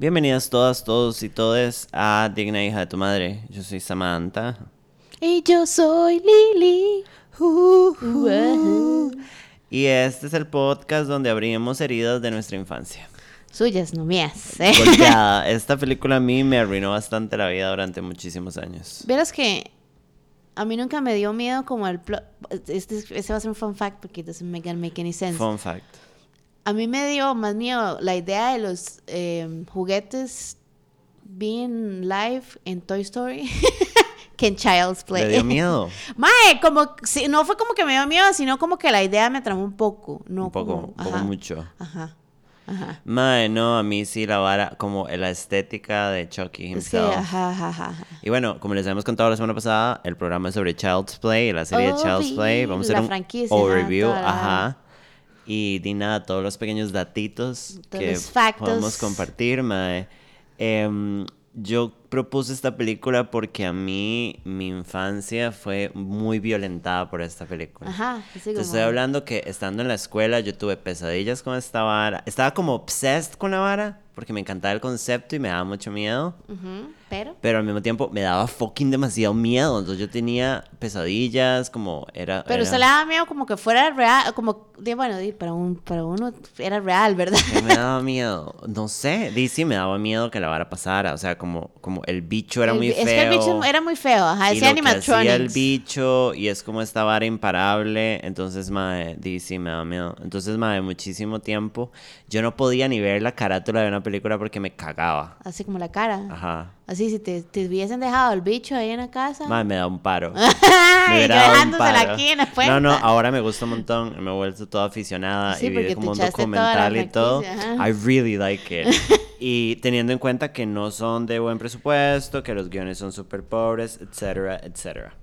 Bienvenidas todas, todos y todes a Digna Hija de tu Madre. Yo soy Samantha. Y yo soy Lili. Uh, Y este es el podcast donde abrimos heridas de nuestra infancia. Suyas, no mías. ¿eh? Esta película a mí me arruinó bastante la vida durante muchísimos años. Verás que a mí nunca me dio miedo como el plot. Este, este va a ser un fun fact porque doesn't make, make any sense. Fun fact. A mí me dio más miedo la idea de los eh, juguetes being live en Toy Story que en Child's Play. ¿Le dio miedo? Mae, como, si, no fue como que me dio miedo, sino como que la idea me tramó un poco. No un poco, como- un poco ajá, mucho. Ajá, ajá. Mae, no, a mí sí la vara, como la estética de Chucky himself. ajá, ajá, ajá. ajá. Y bueno, como les habíamos contado la semana pasada, el programa es sobre Child's Play, la serie de Oh, Child's Play. Vamos a hacer un overview, ajá. Y di nada, todos los pequeños datitos Todos que los factos. podemos compartir, mae. Em, yo propuse esta película porque a mí mi infancia fue muy violentada por esta película. Ajá, Te como- estoy hablando que estando en la escuela yo tuve pesadillas con esta vara. Estaba como obsessed con la vara porque me encantaba el concepto y me daba mucho miedo. Ujú, Pero. Pero al mismo tiempo me daba fucking demasiado miedo. Entonces yo tenía pesadillas, como era. Pero era- usted le daba miedo como que fuera real, como, bueno, para, un, para uno era real, ¿verdad? ¿Qué me daba miedo? No sé. Di, sí, me daba miedo que la vara pasara. O sea, como, como el bicho era El muy feo. Es que el bicho era muy feo, ajá, ese hacía el animatronics. bicho y es como esta vara imparable. Entonces, di, sí, me daba miedo. Entonces, mae, muchísimo tiempo yo no podía ni ver la carátula de una película porque me cagaba. Así como la cara. Ajá. Así, si te, te hubiesen dejado el bicho ahí en la casa. Mae, me da un paro. Me dado un paro. aquí en la puerta. No, no, ahora me gusta un montón. Me he vuelto toda aficionada Sí, y vi como un documental y todo. ajá. I really like it. y teniendo en cuenta que no son de buen presupuesto, que los guiones son súper pobres, etcétera, etcétera.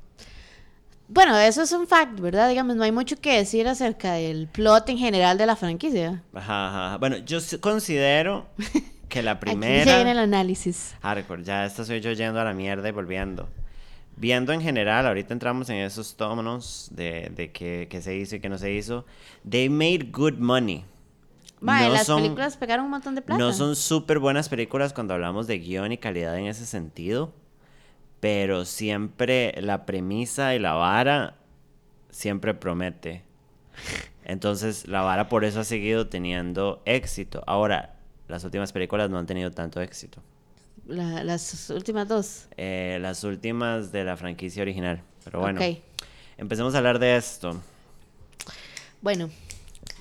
Bueno, eso es un fact, ¿verdad? Digamos, no hay mucho que decir acerca del plot en general de la franquicia. Ajá, ajá. Bueno, yo considero que la Aquí primera. viene el análisis. Hardcore, ya esta soy yo yendo a la mierda y volviendo. Viendo en general, ahorita entramos en esos tómanos de, de qué, qué se hizo y qué no se hizo. They made good money. No las son- películas pegaron un montón de plata. No son súper buenas películas cuando hablamos de guion y calidad en ese sentido, pero siempre la premisa y la vara siempre promete. Entonces la vara por eso ha seguido teniendo éxito. Ahora, las últimas películas no han tenido tanto éxito. La- las últimas dos. Eh, las últimas de la franquicia original. Pero bueno, empecemos a hablar de esto. Bueno,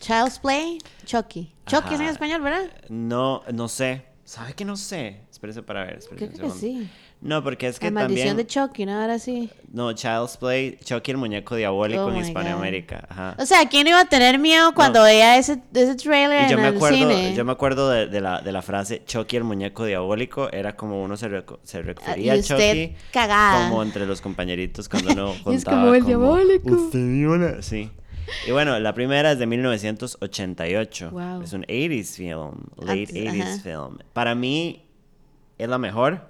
Child's Play, Chucky. Chucky es en español, ¿verdad? No, no sé. ¿Sabe que no sé? Espérese para ver. espérese Creo que sí. No, porque es que La maldición también... de Chucky, ¿no? Ahora sí. No, Child's Play, Chucky el muñeco diabólico Oh en. Hispanoamérica. Ajá. O sea, ¿quién iba a tener miedo cuando veía ese, ese trailer Y yo en me el acuerdo, cine? yo me acuerdo de, de la, de la frase Chucky el muñeco diabólico, era como uno se, se refería Ah, a Chucky cagada. como entre los compañeritos cuando uno Y contaba es como el diabólico. "Usted vio la-". Sí. Y bueno, la primera es de 1988. Wow. Es un 80s film, late Antes, 80s ajá. film. Para mí es la mejor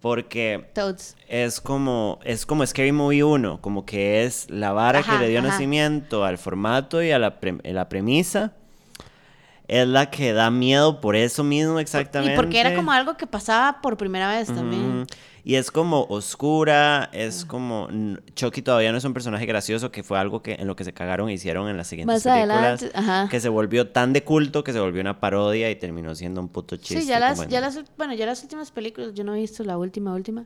porque Toads. es como, es como Scary Movie 1, como que es la vara Ajá, que le dio ajá. nacimiento al formato y a la, pre- la premisa. Es la que da miedo por eso mismo exactamente. Y porque era como algo que pasaba por primera vez también. Y es como oscura, es como... n- Chucky todavía no es un personaje gracioso, que fue algo que en lo que se cagaron e hicieron en las siguientes Más películas. adelante, ajá. Que se volvió tan de culto que se volvió una parodia y terminó siendo un puto chiste. Sí, ya las, en- ya las, bueno, ya las últimas películas, yo no he visto la última, última.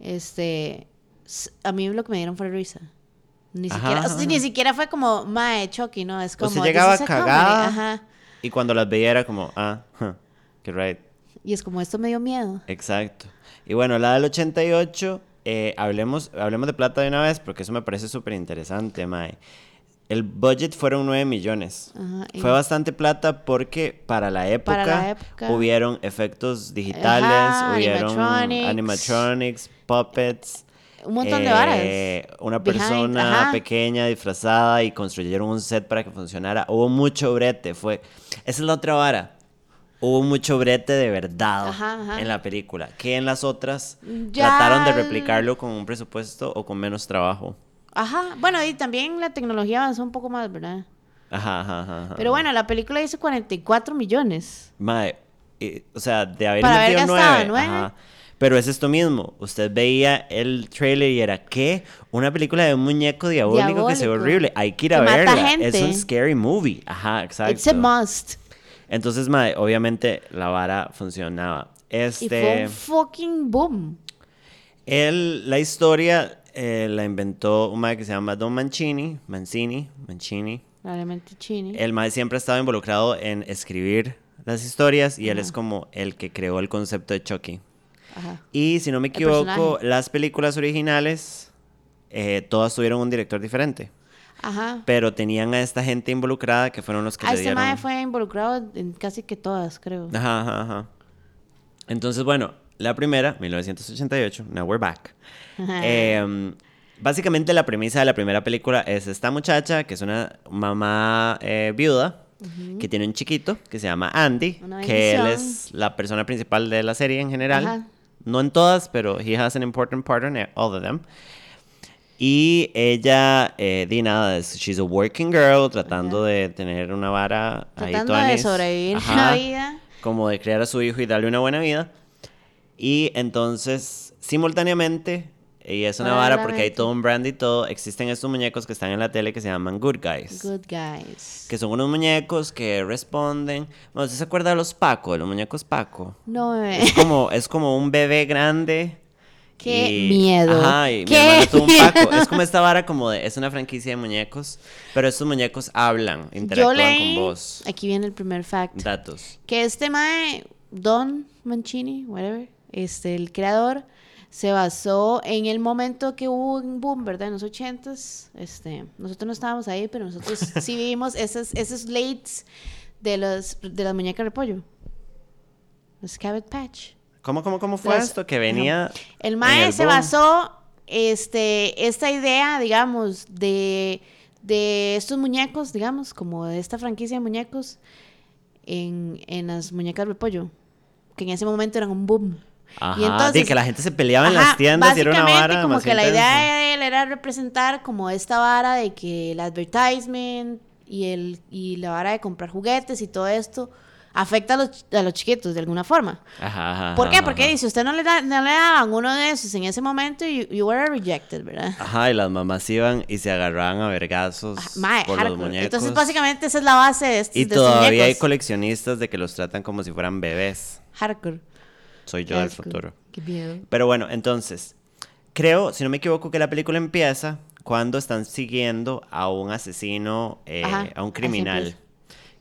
Este, a mí lo que me dieron fue risa. Ni Ajá, siquiera, o sea, ajá. ni siquiera fue como Mae Chucky, no, es O como sea, "This llegaba is a comedy", cagada. Ajá. Y cuando las veía era como, ah, huh, que right. Y es como esto me dio miedo. Exacto. Y bueno, la del 88, eh, hablemos, hablemos de plata de una vez, porque eso me parece súper interesante, Mae. El budget fueron 9 millones. Ajá, y- Fue bastante plata porque para la época, Para la época. hubieron efectos digitales, Ajá, hubieron animatronics. animatronics, puppets. Un montón de varas. eh, Una Behind, persona ajá. pequeña disfrazada y construyeron un set para que funcionara. Hubo mucho brete. Fue... Esa es la otra vara. Hubo mucho brete de verdad Ajá, ajá. en la película. Que en las otras Ya- trataron de replicarlo con un presupuesto o con menos trabajo. Ajá, bueno, y también la tecnología avanzó un poco más, ¿verdad? Ajá, ajá, ajá. Pero bueno, la película hizo 44 millones. Mae, y- o sea, de haber Para haber metido gastado nueve. nueve. ajá. Pero es esto mismo. Usted veía el trailer y era, ¿qué? Una película de un muñeco diabólico, que se ve horrible. Hay que ir a Que verla. gente. Es un scary movie. Ajá, exacto. It's a must. Entonces, mae, obviamente la vara funcionaba. Y fue Este, un fucking boom. él, la historia eh, la inventó un mae que se llama Don Mancini, Mancini, Mancini. Probablemente chini. El mae siempre ha estado involucrado en escribir las historias y él es como el que creó el concepto de Chucky. Ajá. Y si no me equivoco, las películas originales eh, todas tuvieron un director diferente. Ajá. Pero tenían a esta gente involucrada que fueron los que Ah, le este dieron... mae fue involucrado en casi que todas, creo. Ajá, ajá, ajá. Entonces, bueno, la primera, 1988, Now We're Back. Eh, básicamente la premisa de la primera película es esta muchacha, que es una mamá eh, viuda, que tiene un chiquito, que se llama Andy, que él es la persona principal de la serie en general. Ajá. No en todas, pero he has an important part in all of them. Y ella, eh, di nada, es- she's a working girl, tratando de tener una vara ahí Tratando de sobrevivir Ajá la vida. como de criar a su hijo y darle una buena vida. Y entonces, simultáneamente, y es una vara porque hay todo un brand y todo, existen estos muñecos que están en la tele que se llaman Good Guys. Good guys. Que son unos muñecos que responden. Bueno, ¿usted se acuerda de los Paco, de los muñecos Paco? No, bebé. Es como, es como un bebé grande. Qué y- miedo. Ajá, y mi Qué hermano tuvo un Paco. Es como esta vara como de, es una franquicia de muñecos, pero estos muñecos hablan, Yo interactúan leí, con vos. aquí viene el primer fact, Datos. que este mae, Don Mancini, whatever, este, el creador, se basó en el momento que hubo un boom, ¿verdad? En los ochentas, este, nosotros no estábamos ahí, pero nosotros sí vimos esos, esos lates de, los, de las muñecas de pollo. Los Cabot Patch. ¿Cómo, cómo, cómo fue esto? Que venía. El MAE se boom. basó este, esta idea, digamos, de, de estos muñecos, digamos, como de esta franquicia de muñecos, en, en las muñecas de pollo, que en ese momento eran un boom. Ajá, y entonces, de que la gente se peleaba en Ajá, las tiendas y era una vara como que la idea de él era representar como esta vara de que el advertisement y, el, y la vara de comprar juguetes y todo esto afecta a los, a los chiquitos de alguna forma. Ajá, ajá, ¿Por qué? ajá, Porque si usted no le, da, no le daban uno de esos en ese momento, you, you were rejected, ¿verdad? Ajá, y las mamás iban y se agarraban a vergazos Ah, por los hardcore. muñecos. Entonces, básicamente, esa es la base de estos, y de estos todavía hay muñecos. coleccionistas de que los tratan como si fueran bebés. Hardcore. Soy yo del futuro. Qué miedo. Pero bueno, entonces, creo, si no me equivoco, que la película empieza cuando están siguiendo a un asesino, eh, Ajá, a un criminal,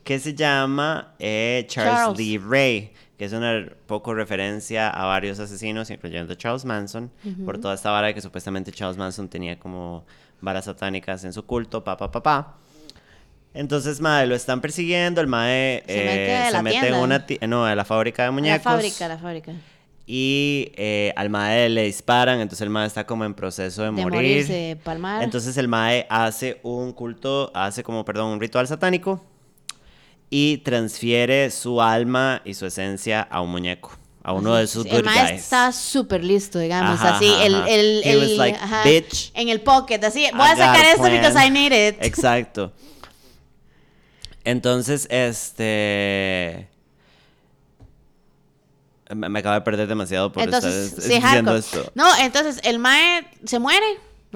que se llama eh, Charles, Charles. Lee Ray, que es una poco referencia a varios asesinos, incluyendo Charles Manson, por toda esta vara de que supuestamente Charles Manson tenía como varas satánicas en su culto, pa, pa, pa, pa. Entonces, madre, lo están persiguiendo, el mae Se mete eh, a se la mete en una, no, a la fábrica de La muñecos. fábrica, la fábrica. Y eh, al mae le disparan, entonces el mae está como en proceso de, De morir. morirse, palmar. Entonces el mae hace un culto, hace como, perdón, un ritual satánico y transfiere su alma y su esencia a un muñeco, a uno de sus el maestro está súper listo, digamos, Ajá, así, ajá, el, el, el- like, ajá, "Bitch, en el pocket, así, I voy a sacar esto plan". because I need it. Exacto. Entonces, este... Me me acabo de perder demasiado por Entonces, estar sí, diciendo esto. No, entonces el mae se muere.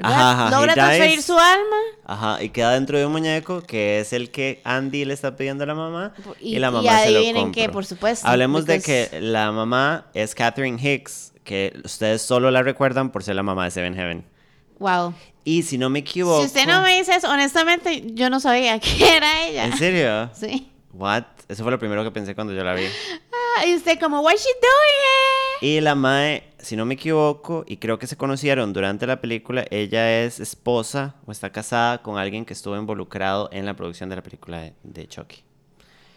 Ajá, ajá, Logra transferir dies. su alma. Ajá, y queda dentro de un muñeco que es el que Andy le está pidiendo a la mamá y, Y- la y mamá se lo compra. qué, por supuesto, Hablemos de que la mamá es Catherine Hicks, que ustedes solo la recuerdan por ser la mamá de Seven Heaven. Wow. Y si no me equivoco... Si usted no me dice eso, honestamente, yo no sabía que era ella. ¿En serio? Sí. What? Eso fue lo primero que pensé cuando yo la vi. Ah, y usted como, what's she doing? Y la mae, si no me equivoco, y creo que se conocieron durante la película, ella es esposa o está casada con alguien que estuvo involucrado en la producción de la película de, de Chucky.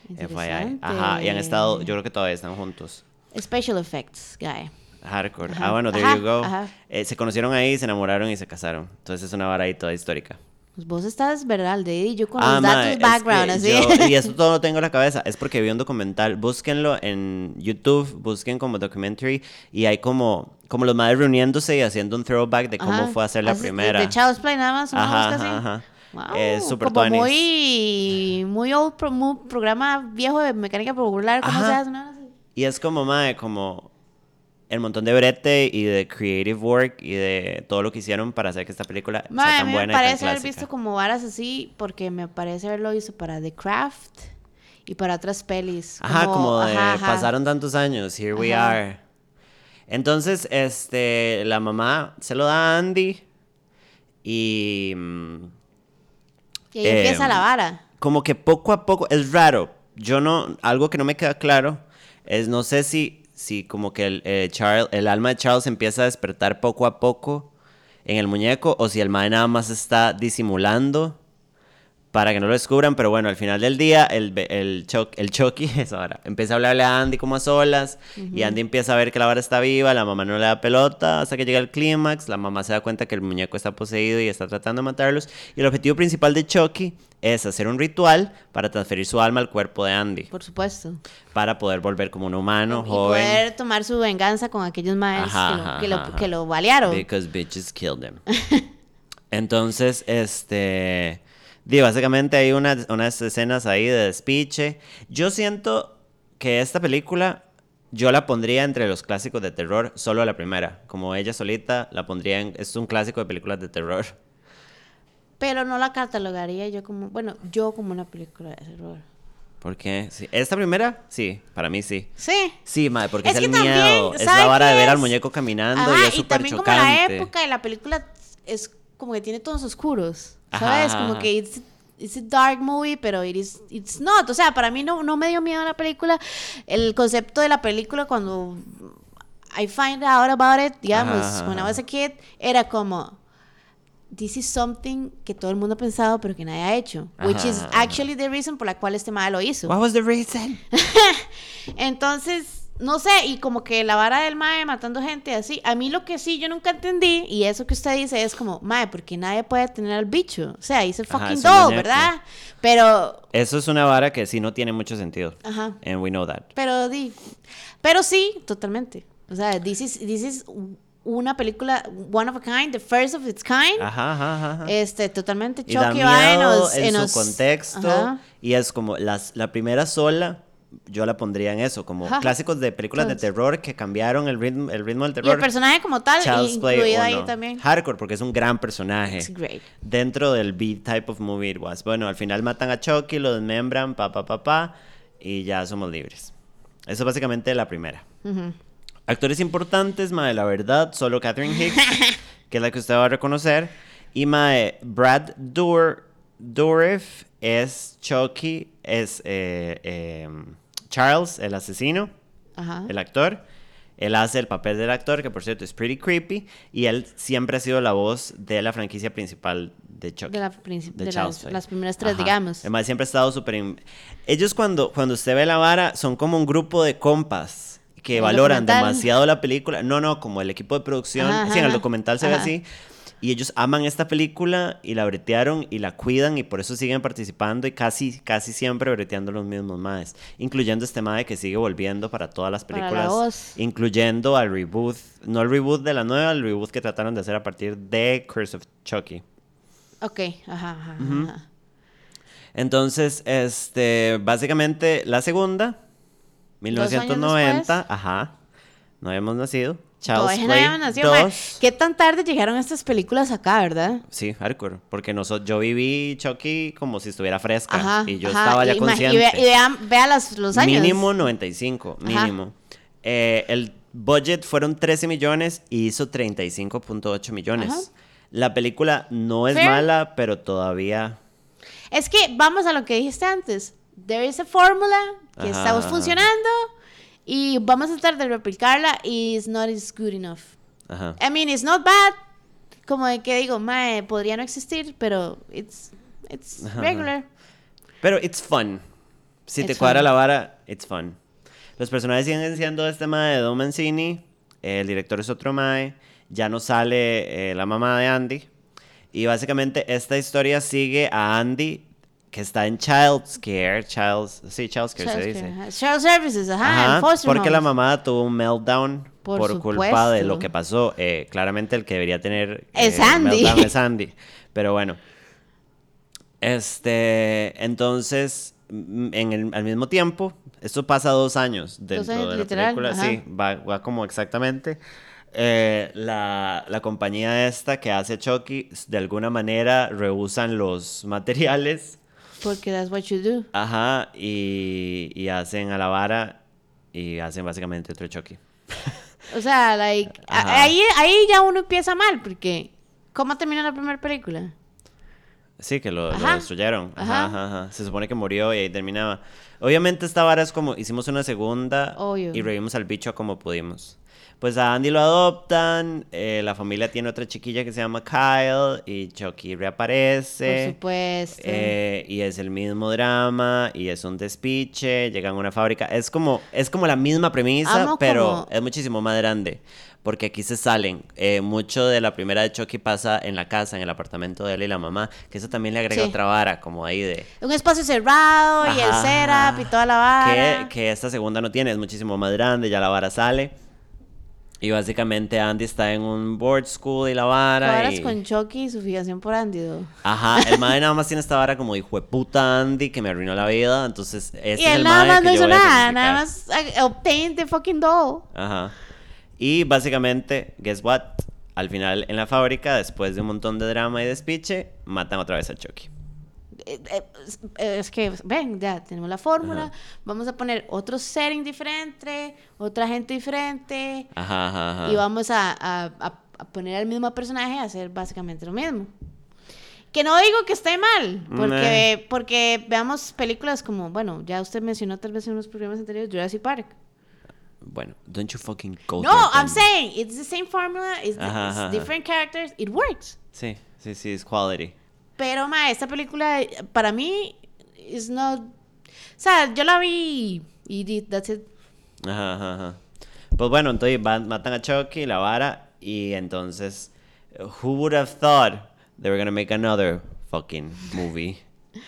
FYI. Ajá, y han estado, yo creo que todavía están juntos. Special effects, guy. Hardcore. Ajá, Ah, bueno, there ajá, you go. Eh, se conocieron ahí, se enamoraron y se casaron. Entonces es una vara ahí toda histórica. Pues vos estás, ¿verdad? De y yo con Ah, los datos background, así. yo- y eso todo lo tengo en la cabeza. Es porque vi un documental. Búsquenlo en YouTube, busquen como documentary. Y hay como, como los madres reuniéndose y haciendo un throwback de cómo Ajá. fue hacer la Así, de- primera. De Child's Play nada más, una Ajá, ajá, ajá. Wow, Es como tuanis. muy, muy old, pro- muy programa viejo de mecánica popular, ¿cómo se hace? ¿no? Y es como, mae, como el montón de brete y de creative work y de todo lo que hicieron para hacer que esta película sea tan me buena y tan parece haber clásica. visto como varas así porque me parece haberlo visto para The Craft y para otras pelis. Ajá, como de ajá, ajá. pasaron tantos años, here we are. Entonces, este, la mamá se lo da a Andy y mm, Y ahí eh, empieza la vara. como que poco a poco, es raro. Yo no, algo que no me queda claro es, no sé si, si como que el, eh, Charles, el alma de Charles empieza a despertar poco a poco en el muñeco o si el mae nada más está disimulando para que no lo descubran, pero bueno, al final del día el, el, Chuck- el Chucky, eso ahora, empieza a hablarle a Andy como a solas y Andy empieza a ver que la vara está viva, la mamá no le da pelota hasta que llega el clímax, la mamá se da cuenta que el muñeco está poseído y está tratando de matarlos y el objetivo principal de Chucky es hacer un ritual para transferir su alma al cuerpo de Andy, Por supuesto. para poder volver como un humano y joven. poder tomar su venganza con aquellos maestros que, lo, que, lo, que lo balearon. Because bitches killed him. Entonces, este. Di, básicamente hay unas, unas escenas ahí de despiche. Yo siento que esta película yo la pondría entre los clásicos de terror, solo la primera. Como ella solita, la pondría en. Es un clásico de películas de terror. Pero no la catalogaría yo como, bueno, yo como una película de terror. ¿Por qué? Sí. ¿Esta primera? Sí, para mí sí. Sí. Sí, madre, porque es, Es el también, miedo. Es ¿sabe la vara de ver al muñeco caminando Ajá, y es súper también como chocante. la época de la película es como que tiene tonos oscuros, ¿sabes? ajá, Como que it's, it's a dark movie, pero it is, it's not. O sea, para mí no, no me dio miedo la película. El concepto de la película cuando I find out about it, digamos, Ajá, when I was a kid, era como... This is something que todo el mundo ha pensado pero que nadie ha hecho. Which is actually the reason por la cual este lo hizo. What was the reason? Entonces, no sé, y como que la vara del mae matando gente así, a mí lo que sí yo nunca entendí, y eso que usted dice es como, mae, porque nadie puede tener al bicho. O sea, dice fucking muñeco. ¿verdad? Pero, Eso es una vara que sí no tiene mucho sentido. ajá, And we know that. pero di, pero sí, totalmente. O sea, this is, this is una película one of a kind, the first of its kind. Ajá, ajá, ajá. Este, totalmente va en los- en, en su contexto. Ajá. Y es como las, la primera sola, yo la pondría en eso, como Ajá. clásicos de películas de terror que cambiaron el ritmo, el ritmo del Y terror. el personaje como tal, Child's Play incluido ahí uno. también. Hardcore, porque es un gran personaje. It's great. Dentro del B-type of movie it was. Bueno, al final matan a Chucky, lo desmembran, pa, pa, pa, pa, y ya somos libres. Eso es básicamente la primera. Actores importantes, mae, la verdad, solo Catherine Hicks, que es la que usted va a reconocer. Y mae, Brad Dour Dourif es Chucky, es eh, eh, Charles, el asesino, Ajá. el actor. Él hace el papel del actor, que por cierto es pretty creepy. Y él siempre ha sido la voz de la franquicia principal de Chucky. De, la de de las, las primeras tres, Ajá. digamos. Mae siempre ha estado súper... Ellos cuando, cuando usted ve la vara son como un grupo de compas que valoran documental. demasiado la película. No, no, como el equipo de producción. Ajá, sí, en el documental se ve ajá. así. Y ellos aman esta película y la bretearon y la cuidan y por eso siguen participando y casi, casi siempre breteando los mismos maes. Incluyendo este mae que sigue volviendo para todas las la películas. voz. Incluyendo al reboot, no el reboot de la nueva, el reboot que trataron de hacer a partir de Curse of Chucky. Ok, ajá, ajá. Entonces, este, básicamente la segunda, Dos años 1990, después. ajá, no habíamos nacido. Child's Play mae. 2. ¿Qué tan tarde llegaron estas películas acá, verdad? Sí, hardcore, porque nosotros, yo viví Chucky como si estuviera fresca Ajá. y yo ajá. estaba ya Y consciente. Y, vea, y vean- las- los años. Mínimo 95, Ajá. mínimo. Eh, el budget fueron 13 millones y hizo 35.8 millones. Ajá. La película no es Fair. mala, pero todavía... Es que vamos a lo que dijiste antes. There is a fórmula que estamos funcionando y vamos a tratar de replicarla y it's not as good enough. Ajá. I mean, it's not bad. Como de que digo, mae, podría no existir, pero it's, it's Ajá, regular. Pero it's fun. Si te cuadra fun. la vara, it's fun. Los personajes siguen siendo este mae de Don Mancini. El director es otro mae. Ya no sale eh, la mamá de Andy. Y básicamente esta historia sigue a Andy, que está en Child's Care. Child's, sí, Child's Care se Child dice. care. Child services, ajá, Ajá, foster porque la mamá tuvo un meltdown por, Por culpa de lo que pasó. Eh, claramente el que debería tener Es eh, Andy. meltdown es Andy. Pero bueno. Este, entonces, en el, al mismo tiempo, esto pasa dos años dentro años, de la literal, película, ajá. sí, va, va como exactamente. Eh, la, la compañía esta que hace Chucky, de alguna manera rehusan los materiales, Porque that's what you do. ajá, y, y hacen a la vara y hacen básicamente otro Chucky. O sea, like, a- ahí, ahí ya uno empieza mal, porque ¿cómo terminó la primera película? Sí, que lo, lo Ajá. destruyeron. Ajá. Ajá, ajá, ajá. Se supone que murió y ahí terminaba. Obviamente esta vara es como, hicimos una segunda Obvio. y revivimos al bicho como pudimos. Pues a Andy lo adoptan, eh, la familia tiene otra chiquilla que se llama Kyle y Chucky Por reaparece. supuesto. eh, y es el mismo drama y es un despiche, llegan a una fábrica. Es como, es como la misma premisa, Amo pero como- es muchísimo más grande. Porque aquí se salen. Eh, mucho de la primera de Chucky pasa en la casa, en el apartamento de él y la mamá. Que eso también le agrega Sí. otra vara, como ahí de. Un espacio cerrado y el setup y toda la vara. Que, que esta segunda no tiene, es muchísimo más grande, ya la vara sale. Y básicamente Andy está en un board school y la vara. Y- con Chucky y su fijación por Andy. though. Ajá, el madre nada más tiene esta vara como hijo de puta Andy que me arruinó la vida. Entonces, este y es el nada más no hizo nada, nada más ah, obtain the fucking doll. Ajá. Y básicamente, guess what? Al final, en la fábrica, después de un montón de drama y despiche, matan otra vez a Chucky. Eh, eh, eh, Es que, ven, ya tenemos la fórmula. Ajá. Vamos a poner otro setting diferente, otra gente diferente. Ajá, ajá. Y vamos a, a- a- poner al mismo personaje a hacer básicamente lo mismo. Que no digo que esté mal, porque, porque veamos películas como, bueno, ya usted mencionó tal vez en unos programas anteriores Jurassic Park. Bueno, don't you fucking go No, I'm then. saying it's the same formula, it's, the- it's different characters, it works. Sí, sí, sí, es quality. Pero, ma, esta película para mí is not. O sea, yo la vi y that's it. Ajá, ajá, ajá. Pues bueno, entonces van- matan a Chucky, la vara, y entonces, who would have thought they were gonna make another fucking movie?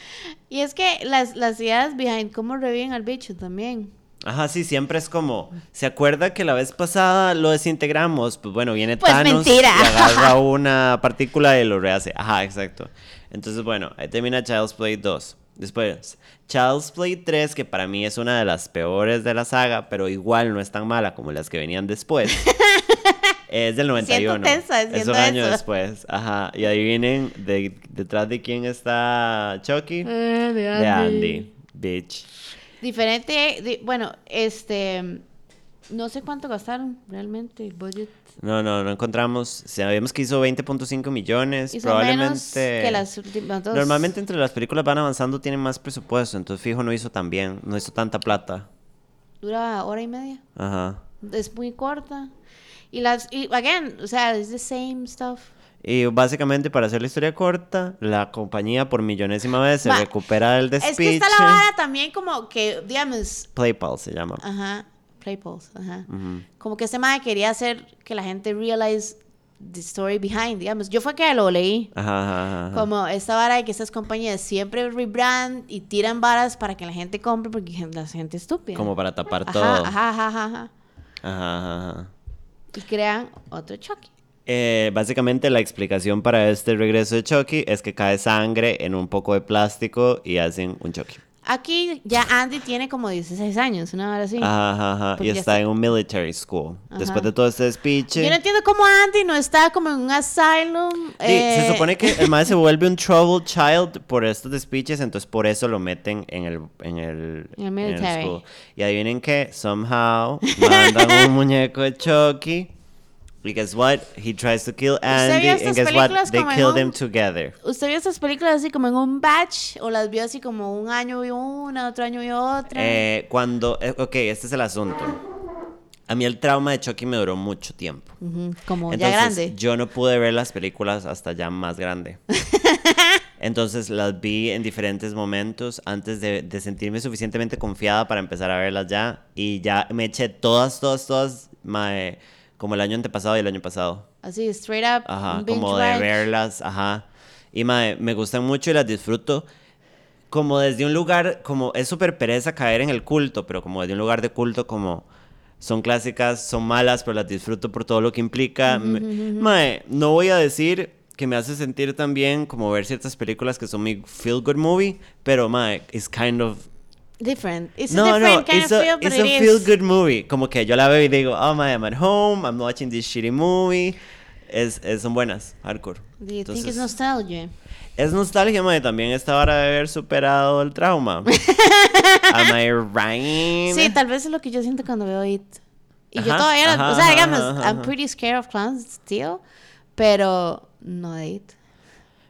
Y es que las, las ideas behind cómo reviven al bicho también. Ajá, sí, siempre es como, ¿se acuerda que la vez pasada lo desintegramos? Pues bueno, viene Pues Thanos mentira. y agarra una partícula y lo rehace. Ajá, exacto. Entonces, bueno, ahí termina Child's Play 2. Después, Child's Play 3, que para mí es una de las peores de la saga, pero igual no es tan mala como las que venían después. es del 91. tensa es un año eso. después. Ajá. Y adivinen de, detrás de quién está Chucky. de De Andy. Bitch. Diferente, di- bueno, este, no sé cuánto gastaron realmente el budget. No, no, no encontramos. Sabemos que hizo 20.5 millones. Hizo probablemente. menos que las últimas dos. Normalmente entre las películas van avanzando tienen más presupuesto. Entonces, fijo, no hizo tan bien. No hizo tanta plata. Dura hora y media. Ajá. Es muy corta. Y las, y again, o sea, es the same stuff. Y básicamente, para hacer la historia corta, la compañía por millonésima vez se Ma, recupera Es despiche. que está la vara también como que, digamos, PlayPal se llama. ajá, Playpulse, ajá. Ujú. Como que este madre quería hacer que la gente realize the story behind, digamos. Yo fue que lo leí. Ajá, ajá, ajá. Como esta vara de que estas compañías siempre rebrand y tiran varas para que la gente compre porque la gente es estúpida. Como para tapar todo. Ajá, ajá, ajá, ajá. Ajá, ajá, ajá. Y crean otro Chucky. Eh, básicamente la explicación para este regreso de Chucky es que cae sangre en un poco de plástico y hacen un Chucky. Aquí ya Andy tiene como 16 años, una hora así. Ajá, ajá. Porque Y está está- en un military school. Ajá. Después de todo este despiche. Yo no entiendo cómo Andy no está como en un asylum. Sí, se eh, supone que el madre se vuelve un troubled child por estos despiches, entonces por eso lo meten en el, en el, En el military. school. Y adivinen que, somehow, mandan un muñeco de Chucky. Y guess what? He tries to kill Andy. And guess what? They kill un- them together. ¿Usted vio estas películas así como en un batch? ¿O las vio así como un año vio una, otro año vio otra? Eh, cuando, eh, ok, este es el asunto. A mí el trauma de Chucky me duró mucho tiempo. Ujú, como Entonces, ya grande. yo no pude ver las películas hasta ya más grande. Entonces las vi en diferentes momentos antes de, de sentirme suficientemente confiada para empezar a verlas ya. Y ya me eché todas, todas, todas, mae, como el año antepasado y el año pasado. Así, straight up. Ajá, como de verlas, ajá. Y mae, me gustan mucho y las disfruto. Como desde un lugar, como es súper pereza caer en el culto, pero como desde un lugar de culto, como son clásicas, son malas, pero las disfruto por todo lo que implica. Me- Mae, no voy a decir que me hace sentir también como ver ciertas películas que son mi feel good movie, pero mae, it's kind of different. It's a No, no, different kind it's of a, feel, but it's it a is. feel good movie. Como que yo la veo y digo, oh my, I'm at home, I'm watching this shitty movie. Es, es- son buenas, hardcore. Do you think it's Entonces, nostalgia? es nostalgia, mae, también esta hora de haber superado el trauma. Am I right? Sí, tal vez es lo que yo siento cuando veo It. Y yo Ajá, todavía, no- ajá, o sea, digamos, ajá, I'm pretty scared of clowns still, pero no de It.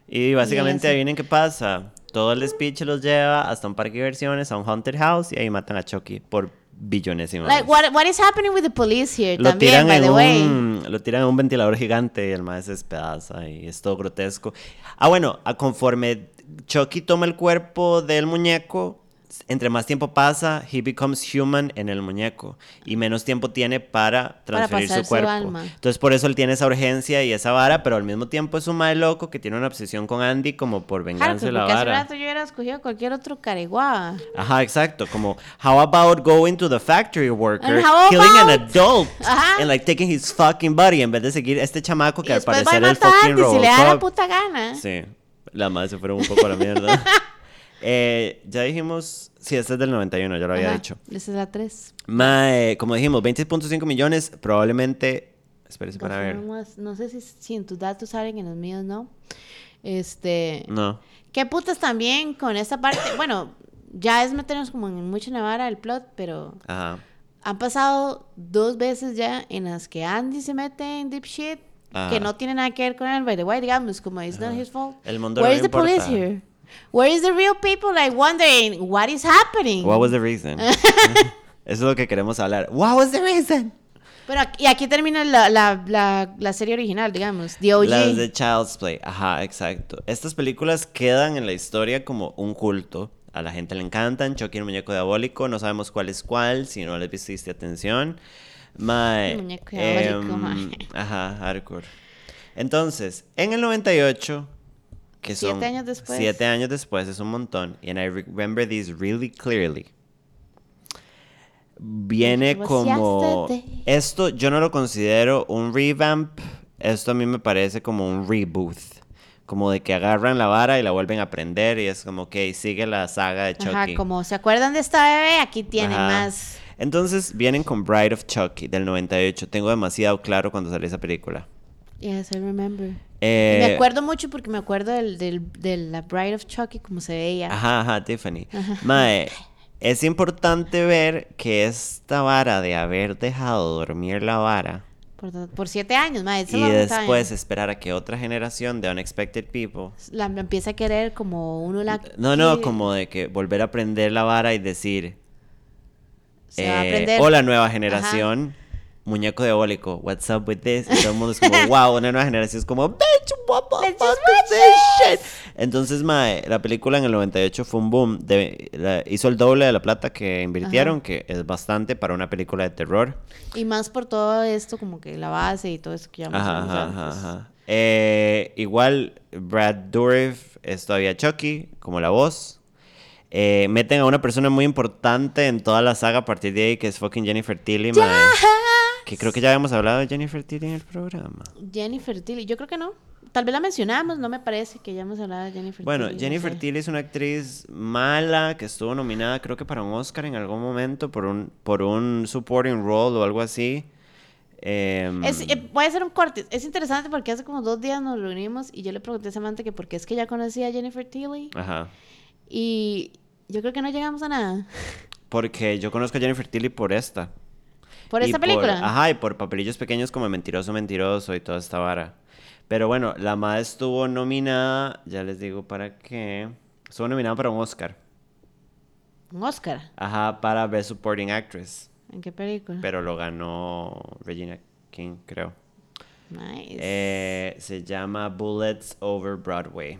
Y básicamente adivinen qué pasa. Todo el speech los lleva hasta un parque de diversiones, a un haunted house y ahí matan a Chucky por billonésimas Like, what, what is happening with the police here Lo también, tiran, by en the way? un, lo tiran en un ventilador gigante y el maestro se despedaza y es todo grotesco. Ah, bueno, a conforme Chucky toma el cuerpo del muñeco, entre más tiempo pasa, he becomes human en el muñeco y menos tiempo tiene para transferir pasar su su cuerpo. alma. Entonces por eso él tiene esa urgencia y esa vara, pero al mismo tiempo es un mal loco que tiene una obsesión con Andy como por venganza de la porque hace vara. rato yo hubiera escogido cualquier otro careguá. Ajá, exacto. Como, how about going to the factory worker, killing an about- adult, Ajá. and like taking his fucking body en vez de seguir este chamaco Y que al después va a parecer es a fucking Andy si le da la Robocop. puta gana. Sí, la madre se fueron un poco a la mierda. Eh, ya dijimos, sí, este es del 91, ya lo había Ajá, dicho. Esa es la 3. Mae, como dijimos, 20.5 millones, probablemente, espérese para ver. No sé si, si en tus datos salen, en los míos no. Este. No. ¿Qué putas también con esta parte? Bueno, ya es meternos como en mucha nevara el plot, pero Ajá. han pasado dos veces ya en las que Andy se mete en deep shit Ajá. que no tiene nada que ver con él, by the way, digamos, como it's not his fault. El mundo Where no is the police importa. here? Where is the real people like wondering what is happening? What was the reason? Eso es lo que queremos hablar. What was the reason? Pero aquí- y aquí termina la, la, la, la serie original, digamos, The OG. Las de Child's Play, ajá, exacto. Estas películas quedan en la historia como un culto. A la gente le encantan. Chucky el muñeco diabólico, no sabemos cuál es cuál, si no les vististe atención. Mae, muñeco diabólico, mae. Ajá, hardcore. Entonces, en el 98, que son Siete años después. siete años después, es un montón. And I remember this really clearly. Viene como... Esto yo no lo considero un revamp. Esto a mí me parece como un reboot. Como de que agarran la vara y la vuelven a aprender y es como que sigue la saga de Chucky. Ajá, como se acuerdan de esta bebé, aquí tienen Ajá. más. Entonces vienen con Bride of Chucky del 98. Tengo demasiado claro cuando salió esa película. Yes, I remember. Eh, me acuerdo mucho porque me acuerdo del, del, de la Bride of Chucky, como se veía. Ajá, ajá, Tiffany. Mae, es importante ver que esta vara de haber dejado dormir la vara Por, por siete años, madre. eso y después esperar a que otra generación de Unexpected People La, la empieza a querer como uno la. No, no, como de que volver a aprender la vara y decir, Se va a eh, aprender. hola nueva generación, muñeco diabólico, what's up with this? Y todo el mundo es como, wow, una nueva generación es como, bitch, what the fuck is this shit? Entonces, mae, la película en el 98 fue un boom, de- la- hizo el doble de la plata que invirtieron, que es bastante para una película de terror. Y más por todo esto, como que la base y todo eso que ya Ajá, mencionamos ajá, antes. ajá, ajá. Eh, igual, Brad Dourif es todavía Chucky, como la voz. Eh, meten a una persona muy importante en toda la saga a partir de ahí, que es fucking Jennifer Tilly, mae. Que creo que ya habíamos hablado de Jennifer Tilly en el programa. Jennifer Tilly, yo creo que no. Tal vez la mencionamos, no me parece que ya hemos hablado de Jennifer Bueno, Tilly. no Jennifer sé. Tilly es una actriz mala que estuvo nominada, creo que para un Oscar en algún momento por un, por un supporting role o algo así. Em, Es, eh, voy a hacer un corte. Es interesante porque hace como dos días nos reunimos y yo le pregunté a Samantha que por qué es que ya conocía a Jennifer Tilly. Ajá. Y yo creo que no llegamos a nada. Porque yo conozco a Jennifer Tilly por esta. Por Y esta película. ajá, y por papelillos pequeños como Mentiroso, Mentiroso y toda esta vara. Pero bueno, la madre estuvo nominada, ya les digo para qué. Estuvo nominada para un Oscar. Un Oscar. Ajá, para Best Supporting Actress. ¿En qué película? Pero lo ganó Regina King, creo. Nice. Eh, se llama Bullets Over Broadway.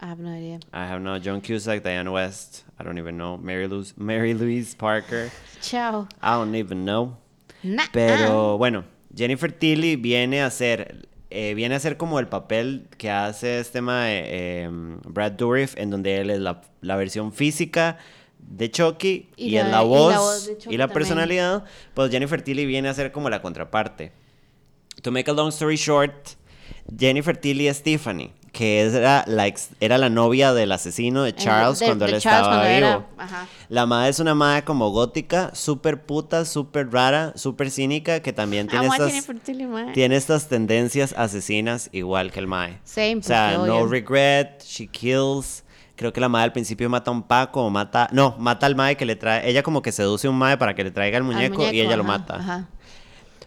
I have no idea. I have no John Cusack, Diane West. I don't even know. Mary, Lou- Mary Louise Parker. Chao. I don't even know. Nah. Pero bueno, Jennifer Tilly viene a ser eh, viene a ser como el papel que hace este eh, Brad Dourif, en donde él es la, la versión física de Chucky y, Y en la- y voz la voz y la personalidad, pues Jennifer Tilly viene a ser como la contraparte. To make a long story short, Jennifer Tilly es Tiffany, que era la, ex- era la novia del asesino de Charles de- cuando de él Charles estaba cuando vivo. era- ajá. La madre es una madre como gótica, súper puta, súper rara, súper cínica, que también tiene Ah, mae, estas, tiene tiene estas tendencias asesinas igual que el mae. Same, O sea, no obvio. regret, she kills. Creo que la madre al principio mata a un Paco o mata... No, mata al mae que le trae... Ella como que seduce a un mae para que le traiga el muñeco, y ella lo mata. Ajá.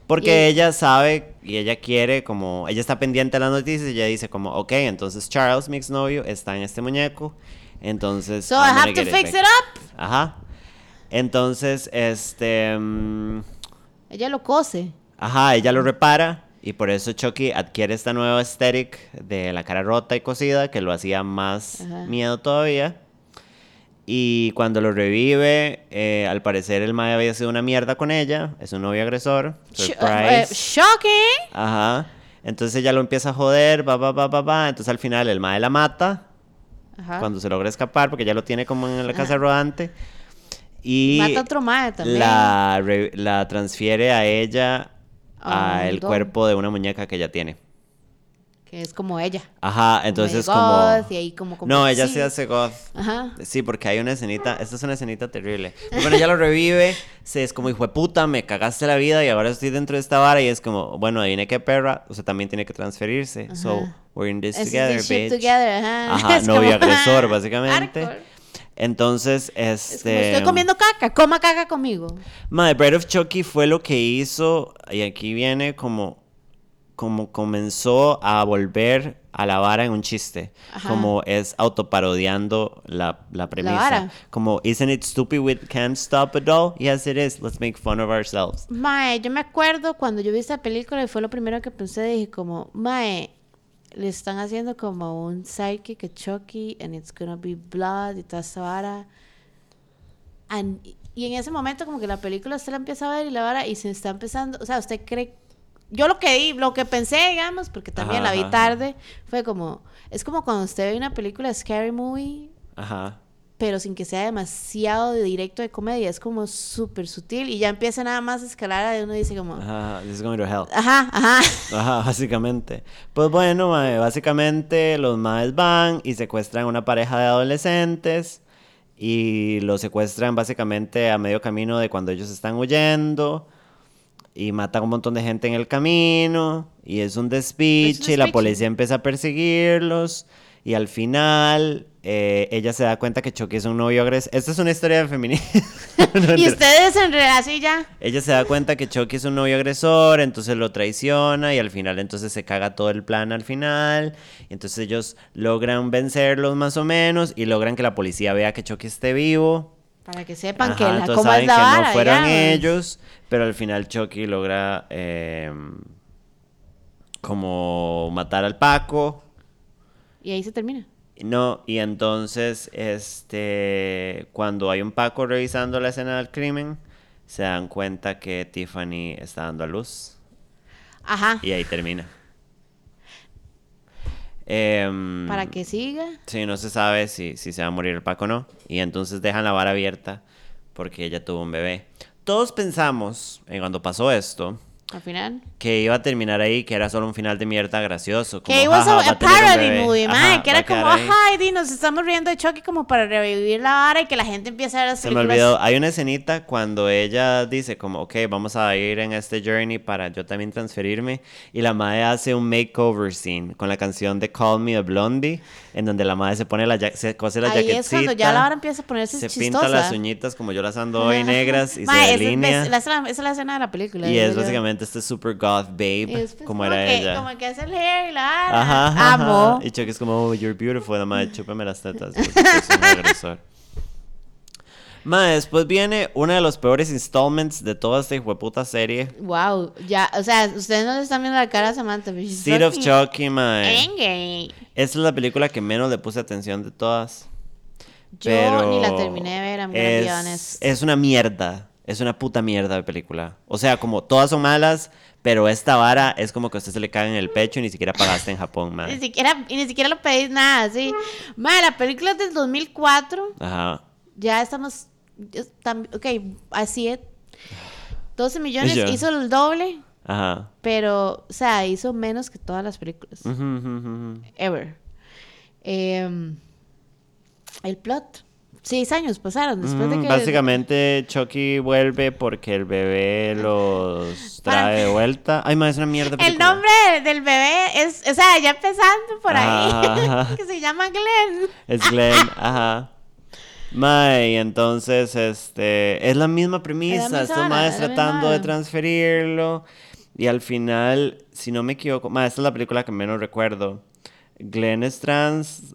Porque Y- ella sabe y ella quiere como... Ella está pendiente de las noticias y ella dice como... Ok, entonces Charles, mi exnovio, está en este muñeco. Entonces... So I'm I have to fix back". it up. Ajá. Entonces, este... mm, Ella lo cose. Ajá, ella lo repara y por eso Chucky adquiere esta nueva aesthetic de la cara rota y cosida que lo hacía más Ajá. miedo todavía. Y cuando lo revive, eh, al parecer el mae había sido una mierda con ella, es un novio agresor. Sh- eh, Surprise. shocking. Ajá. Entonces ella lo empieza a joder, va, va, va, va, va. Entonces al final el mae la mata Ajá. cuando se logra escapar porque ya lo tiene como en la casa rodante. Y Mata a otro mae también. la, la transfiere a ella al cuerpo de una muñeca que ella tiene. Que es como ella. Ajá, entonces Como como... de goth y ahí como- como no, ella sí. sí hace goth. Ajá. Sí, porque hay una escenita, esta es una escenita terrible. Pero Bueno, ella lo revive, se es como hijo de puta, me cagaste la vida y ahora estoy dentro de esta vara y es como, bueno, adivine qué perra, o sea, también tiene que transferirse. So, we're in this This is together, shit bitch. together, ajá. Novio como- agresor, básicamente. Hardcore. Entonces, Es este... estoy comiendo caca, coma caca conmigo. My Bread of Chucky fue lo que hizo, y aquí viene como, como comenzó a volver a la vara en un chiste. Ajá. Como es autoparodiando la, la premisa. vara. Como, isn't it stupid we can't stop it all? Yes, it is. Let's make fun of ourselves. Mae, yo me acuerdo cuando yo vi esta película y fue lo primero que pensé, dije como, Mae, le están haciendo como un psychic a Chucky and it's gonna be blood y toda esta vara. And- y en ese momento como que la película usted la empieza a ver y la vara y se está empezando, o sea, usted cree, yo lo que di, lo que pensé, digamos, porque también Ajá, la vi ajá, tarde, fue como, es como cuando usted ve una película Scary Movie Ajá. pero sin que sea demasiado de directo de comedia, es como súper sutil y ya empieza nada más a escalar y uno dice como, Ajá. This is going to hell. ajá, ajá, Ajá, básicamente. Pues bueno, mae, básicamente los maes van y secuestran a una pareja de adolescentes y los secuestran básicamente a medio camino de cuando ellos están huyendo y matan a un montón de gente en el camino y es un despiche y la policía empieza a perseguirlos y al final eh, ella se da cuenta que Chucky es un novio agresor. Esta es una historia de feminismo. No, y ustedes en realidad así ya, Ella se da cuenta que Chucky es un novio agresor, entonces lo traiciona y al final entonces se caga todo el plan al final. Y entonces ellos logran vencerlos más o menos y logran que la policía vea que Chucky esté vivo. Para que sepan Ajá, que la, cómo es la que vara, no fueron digamos. ellos, pero al final Chucky logra eh, como matar al Paco. Y ahí se termina. No, y entonces, este, cuando hay un Paco revisando la escena del crimen, se dan cuenta que Tiffany está dando a luz. Ajá, Y ahí termina. Em, para que siga. Sí, no se sabe si, si se va a morir el Paco o no. Y entonces dejan la vara abierta porque ella tuvo un bebé. Todos pensamos, eh, cuando pasó esto, Al final. que iba a terminar ahí, que era solo un final de mierda gracioso. Que como, was "Jaja, a, un parody bebé". movie, Ajá, mae, que era como, ay, di, nos estamos riendo de Chucky como para revivir la vara y que la gente empiece a ver las Se me olvidó, hay una escenita cuando ella dice como, ok, vamos a ir en este journey para yo también transferirme. Y la madre hace un makeover scene con la canción de Call Me a Blondie, en donde la madre se pone la, se cose la Ahí jaquetita. es cuando ya la vara empieza a ponerse Se chistosa. pinta las uñitas como yo las ando hoy Ajá. negras y Mae, se es- delinea. esa es la- esa es la escena de la película. Y es yo. Básicamente este super goth babe, Y después como como era que, ella. Como que hace el hair y la vara. Ajá, ajá, Amo. ajá. Y Chucky es como, oh, you're beautiful. La madre, chúpame las tetas. porque sos un agresor. Después viene una de los peores installments de toda esta hijueputa serie. Wow, ya, o sea, ustedes no le están viendo la cara a Samantha. Seed of Chucky, madre. angry. Esta es la película que menos le puse atención de todas. Yo pero ni la terminé de ver, I'm es, es una mierda. Es una puta mierda de película. O sea, como todas son malas, pero esta vara es como que a usted se le caga en el pecho y ni siquiera pagaste en Japón, Ni madre. siquiera, y ni siquiera lo pedís nada, sí. Madre, la película es del 2004. Ajá. Ya estamos. Ok, así es. 12 millones, hizo el doble, Ajá. pero, o sea, hizo menos que todas las películas. Ujú. Ever. Em, el plot. Seis años pasaron después de Mm, que... Básicamente, Chucky vuelve porque el bebé los trae de vuelta. Ay, ma, es una mierda. El nombre del bebé es, o sea, ya empezando por ahí, que se llama Glenn. Es Glenn, ajá. Mae, entonces, este, es la misma premisa, estos vara, maes es la misma tratando de transferirlo, y al final, si no me equivoco, mae, esta es la película que menos recuerdo. Glenn es trans,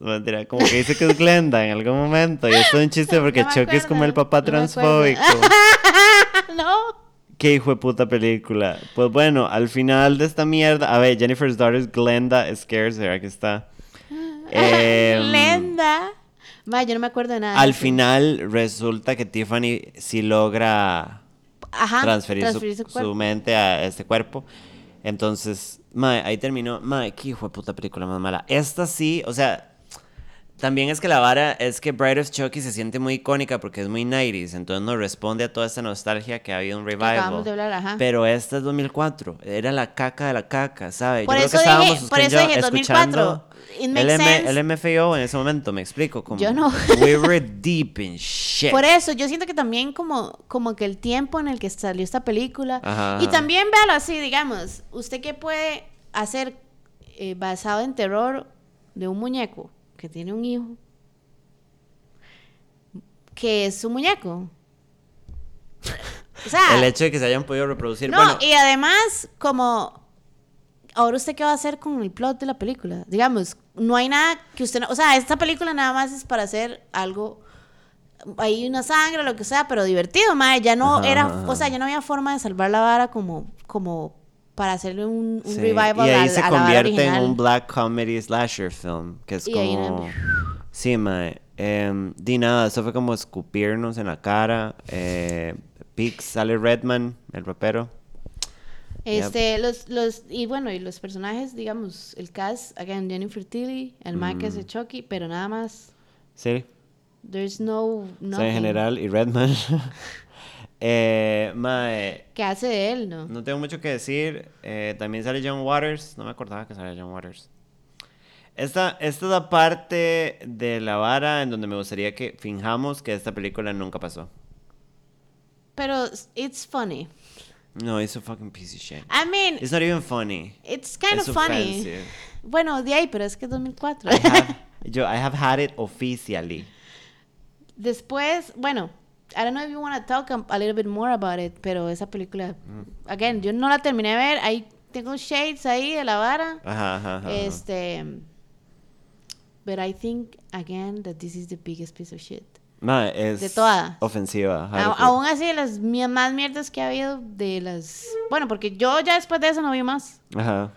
como que dice que es Glenda en algún momento, y esto es un chiste porque No Chucky es como el papá no transfóbico. no. Qué hijo de puta película. Pues bueno, al final de esta mierda, a ver, Jennifer's daughter es Glenda Scarcer, aquí está. Em, Glenda. Ma, yo no me acuerdo de nada. Al final resulta que Tiffany sí logra Ajá, transferir, su- transferir su mente a este cuerpo. Entonces, mae, ahí terminó. Mae, qué hijo de puta película más mala. Esta sí, o sea, también es que la vara es que of Chucky se siente muy icónica porque es muy 90s, entonces no responde a toda esta nostalgia que ha habido un revival. acabamos de hablar, ajá. Pero esta es 2004, era la caca de la caca, ¿sabes? Por Yo eso creo que dije- estábamos por eso dije 2004. escuchando It el, el MFAO en ese momento, me explico. Como, Yo no. We were deep in shit. Por eso, yo siento que también como, como que el tiempo en el que salió esta película. Ajá, Y ajá. también véalo así, digamos, ¿usted qué puede hacer eh, basado en terror de un muñeco que tiene un hijo? Que es su muñeco. O sea, El hecho de que se hayan podido reproducir. no, bueno, y además, como, ahora usted qué va a hacer con el plot de la película. Digamos, no hay nada que usted, no, o sea, esta película nada más es para hacer algo, hay una sangre, lo que sea, pero divertido, mae. Ya no Ajá, era, ajá. o sea, ya no había forma de salvar la vara como, como para hacerle un, un sí. revival y ahí a, se a la convierte en original. un black comedy slasher film. Que es Y como. no- Sí, mae. em, di nada, eso fue como escupirnos en la cara. Eh, Pix sale Redman, el rapero. Este, los, los, y bueno, y los personajes, digamos, el cast, again, Jennifer Tilly, el Mike que es Mm. Chucky, pero nada más, Sí. there's no, O sea, nothing en general, y Redman. eh, mae. que hace de él, ¿no? No tengo mucho que decir. Eh, también sale John Waters. No me acordaba que salía John Waters. Esta, esta es la parte de la vara en donde me gustaría que finjamos que esta película nunca pasó. Pero it's funny. No, it's a fucking piece of shit. I mean, It's not even funny. it's kind it's of funny. offensive. Bueno, de ahí, pero es que es 2004. I have, yo, I have had it officially. Después, bueno, I don't know if you want to talk a, a little bit more about it, pero esa película, Mm. again, yo no la terminé de ver, ahí tengo shades ahí de la vara. Ajá, ajá, ajá. Este, but I think, again, that this is the biggest piece of shit. Ma, es de todas. ofensiva. A- aún así, de las más mierdas que ha habido de las... Bueno, porque yo ya después de eso no vi más. Ajá.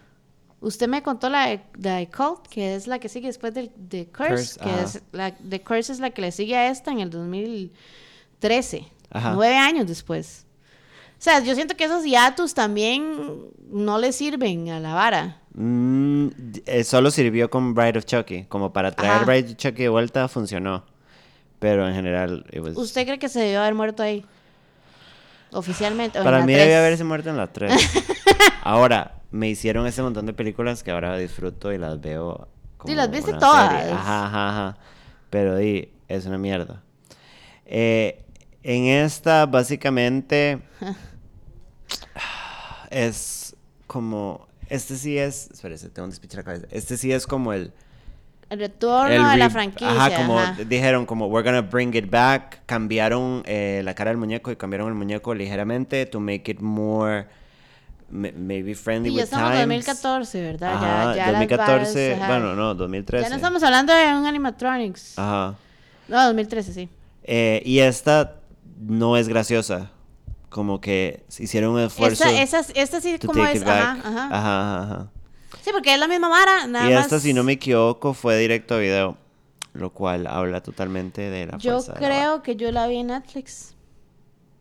Usted me contó la de, la de Cult, que es la que sigue después de, de Curse, Curse, que ajá. es la de Curse es la que le sigue a esta en el 2013, Ajá. nueve años después. O sea, yo siento que esos hiatus también no le sirven a la vara. Mm, eh, solo sirvió con Bride of Chucky. Como para traer Ajá. Bride of Chucky de vuelta, funcionó. Pero en general, was- ¿Usted cree que se debió haber muerto ahí? Oficialmente. para mí debe haberse muerto en la 3. ahora, me hicieron ese montón de películas que ahora disfruto y las veo. Como Sí, las viste todas. serie. Ajá, ajá, ajá. Pero di, es una mierda. Eh, en esta, básicamente, es como. Este sí es. Espérese, tengo un despiche la cabeza. Este sí es como el. El retorno el de la franquicia. Ajá, como ajá. dijeron, como we're gonna bring it back. Cambiaron eh, la cara del muñeco y cambiaron el muñeco ligeramente to make it more. Maybe friendly with ya estamos en times. 2014, ¿verdad? Ajá, ya, ya las 2014, varas, ajá. bueno, no, 2013. Ya no estamos hablando de un animatronics. Ajá. No, 2013, sí. Eh, y esta no es graciosa. Como que hicieron un esfuerzo. Esta, esa, esta sí como es, ajá, ajá. Ajá, ajá. Sí, porque es la misma vara, nada Y más. esta, si no me equivoco, fue directo a video. Lo cual habla totalmente de la Yo la creo que yo la vi en Netflix.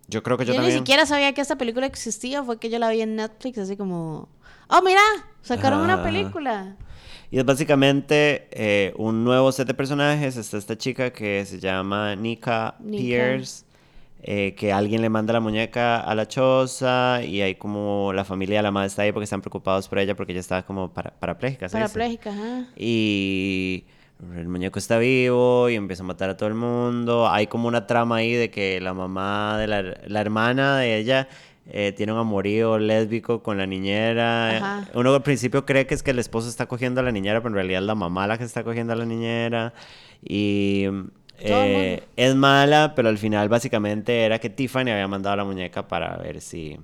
Yo creo que Yo, yo, ni también. siquiera sabía que esta película existía, fue que yo la vi en Netflix, así como, oh, mira, sacaron Ajá, una película. Y es básicamente eh, un nuevo set de personajes. Está esta chica que se llama Nika, Nika. Pierce. Eh, que alguien le manda la muñeca a la choza. Y hay como la familia de la madre está ahí porque están preocupados por ella porque ella estaba como para, parapléjica. Parapléjica, ajá. Y el muñeco está vivo y empieza a matar a todo el mundo. Hay como una trama ahí de que la mamá de la, la hermana de ella eh, tiene un amorío lésbico con la niñera. Ajá. Uno al principio cree que es que el esposo está cogiendo a la niñera, pero en realidad es la mamá la que está cogiendo a la niñera. Y eh, es mala, pero al final básicamente era que Tiffany había mandado la muñeca para ver si...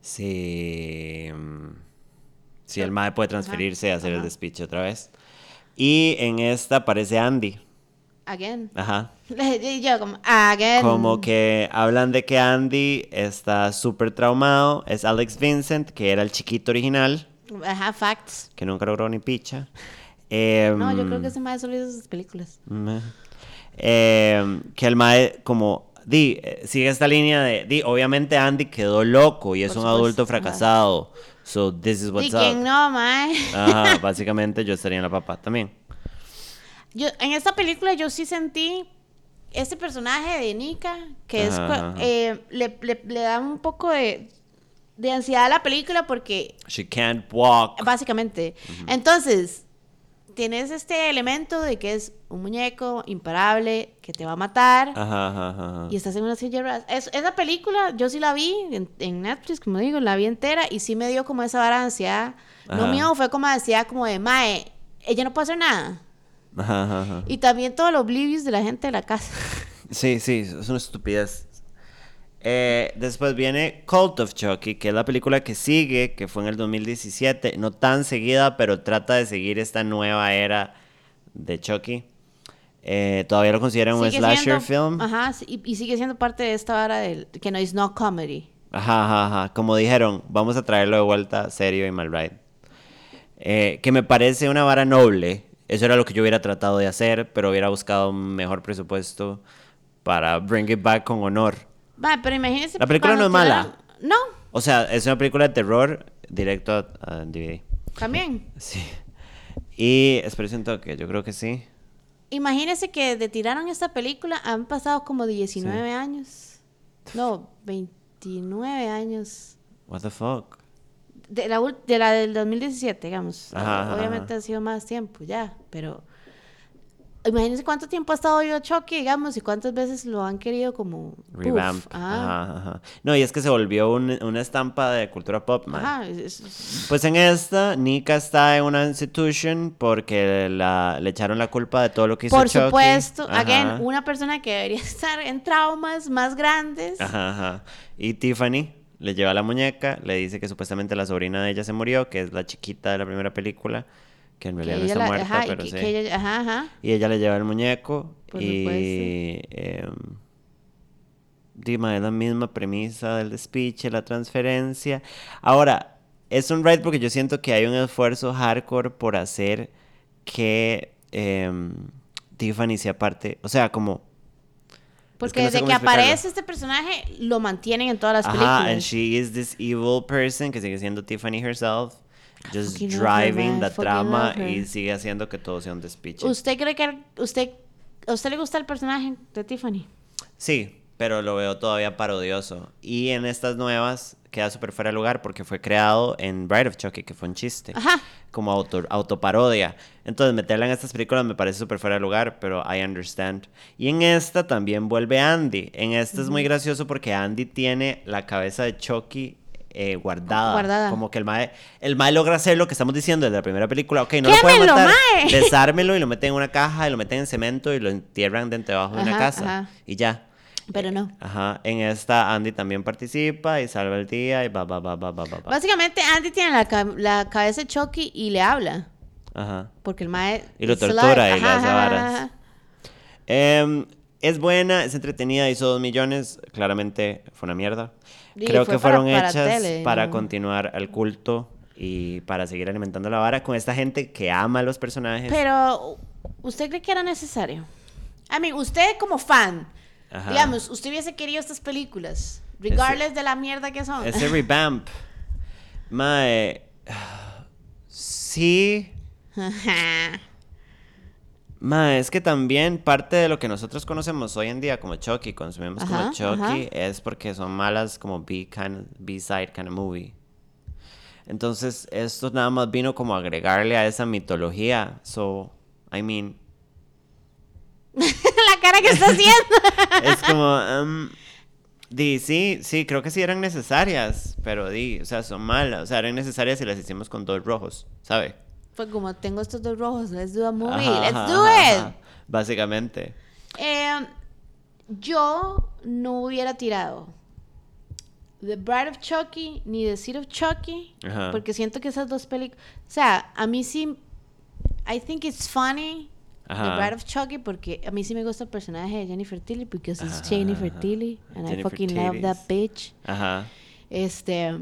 Si... mm, Si el mae puede transferirse y hacer el ajá. despiche otra vez. Y en esta aparece Andy. Again. Ajá. Y yo como, again. Como que hablan de que Andy está súper traumado. Es Alex Vincent, que era el chiquito original, Ajá, facts. que nunca logró ni picha. Em, No, yo creo que ese mae solo hizo sus películas. Em, que el mae, como, di, eh, sigue esta línea de, di, obviamente Andy quedó loco y es Por un supuesto, adulto ajá. fracasado. So, this is ¿Y what's quién up. no, mae? Ajá, básicamente yo estaría en la papá también. Yo, en esta película yo sí sentí este personaje de Nika, que es, Ajá, ajá. eh, le, le- le da un poco de, de ansiedad a la película porque, She can't walk. básicamente, entonces, tienes este elemento de que es un muñeco imparable, que te va a matar, Ajá, ajá, ajá. y estás en una silla de. Es- esa película yo sí la vi en, en Netflix, como digo, la vi entera, y sí me dio como esa vara de ansiedad. No mío, fue como ansiedad como de, mae, ella no puede hacer nada. Ajá, ajá, ajá. Y también todos los oblivios de la gente de la casa. Sí, sí, es una estupidez. Eh, después viene Cult of Chucky, que es la película que sigue, que fue en el 2017. No tan seguida, pero trata de seguir esta nueva era de Chucky. Eh, todavía lo consideran un Sigue slasher siendo- film. Ajá, y, y sigue siendo parte de esta vara del que no es no comedy. Ajá, ajá, ajá. Como dijeron, vamos a traerlo de vuelta serio y mal right. Eh, que me parece una vara noble. Eso era lo que yo hubiera tratado de hacer, pero hubiera buscado un mejor presupuesto para bring it back con honor. Va, pero imagínense. La película no es mala. No, O sea, es una película de terror directo a, a DVD. también. Sí. Y espero un toque, yo creo que sí. Imagínense que de tiraron esta película han pasado como 19 años. No, 29 años. What the fuck. De la, de la del 2017, digamos. Ajá, ajá, Obviamente ajá. ha sido más tiempo ya, pero imagínense cuánto tiempo ha estado yo Chucky, digamos, y cuántas veces lo han querido como Revamp. Ajá. Ajá, ajá. No, y es que se volvió un- una estampa de cultura pop, man. Ajá, es- es- Pues en esta, Nika está en una institution porque la, le echaron la culpa de todo lo que hizo Por Chucky. supuesto, again, una persona que debería estar en traumas más grandes. Ajá, ajá. Y Tiffany le lleva la muñeca, le dice que supuestamente la sobrina de ella se murió, que es la chiquita de la primera película, que en que realidad no ella está la- muerta, ajá, y pero que- sí. que ella- ajá, ajá. Y ella le lleva el muñeco Por y... em, Dima, es la misma premisa del despiche, la transferencia. Ahora, es un ride porque yo siento que hay un esfuerzo hardcore por hacer que em, Tiffany sea parte, o sea, como... Porque no sé desde cómo que explicarlo. aparece este personaje, lo mantienen en todas las Ajá, películas. and she is this evil person que sigue siendo Tiffany herself, just driving the trama y sigue haciendo que todo sea un despiche. ¿Usted cree que usted, a usted le gusta el personaje de Tiffany? Sí, pero lo veo todavía parodioso. Y en estas nuevas queda súper fuera de lugar porque fue creado en Bride of Chucky, que fue un chiste. Ajá. Como auto, autoparodia. Entonces, meterla en estas películas me parece súper fuera de lugar, pero I understand. Y en esta también vuelve Andy. En esta es muy gracioso porque Andy tiene la cabeza de Chucky eh, guardada. Guardada. Como que el mae, el mae logra hacer lo que estamos diciendo desde la primera película. Ok, no lo pueden ¡Quémelo, matar. mae! Desármelo y lo meten en una caja y lo meten en cemento y lo entierran dentro debajo de una casa. ajá. Y ya. Pero no. Ajá, en esta Andy también participa y salva el día y va, va, va, va, va, va. Básicamente, Andy tiene la, ca- la cabeza de Chucky y le habla. Ajá. Porque el mae. Y lo tortura y le Ajá, hace ajá, varas. ajá. Es buena, es entretenida, hizo dos millones, claramente fue una mierda. Creo fue que fueron para hechas tele, para ¿no? continuar al culto y para seguir alimentando la vara con esta gente que ama a los personajes. Pero, ¿usted cree que era necesario? I mean, usted como fan, Ajá. digamos, usted hubiese querido estas películas, regardless de la mierda que son. Ese revamp. Mae. Sí. Ma, es que también parte de lo que nosotros conocemos hoy en día como Chucky, consumimos como Chucky, ajá. es porque son malas como B kind B-side kind of movie. Entonces, esto nada más vino como a agregarle a esa mitología. So, I mean, la cara que está haciendo. es como, um, di, sí, sí, creo que sí eran necesarias, pero di, o sea, son malas. O sea, eran necesarias y las hicimos con dos rojos, ¿sabe? Pues como tengo estos dos rojos, let's do a movie, Ajá, let's do it. ajá. Básicamente. Eh, yo no hubiera tirado The Bride of Chucky ni The Seed of Chucky Ajá. porque siento que esas dos películas, o sea, a mí sí, I think it's funny The. Bride of Chucky porque a mí sí me gusta el personaje de Jennifer Tilly because it's Ajá, Jennifer. Tilly and I fucking love that bitch. Ajá. Este.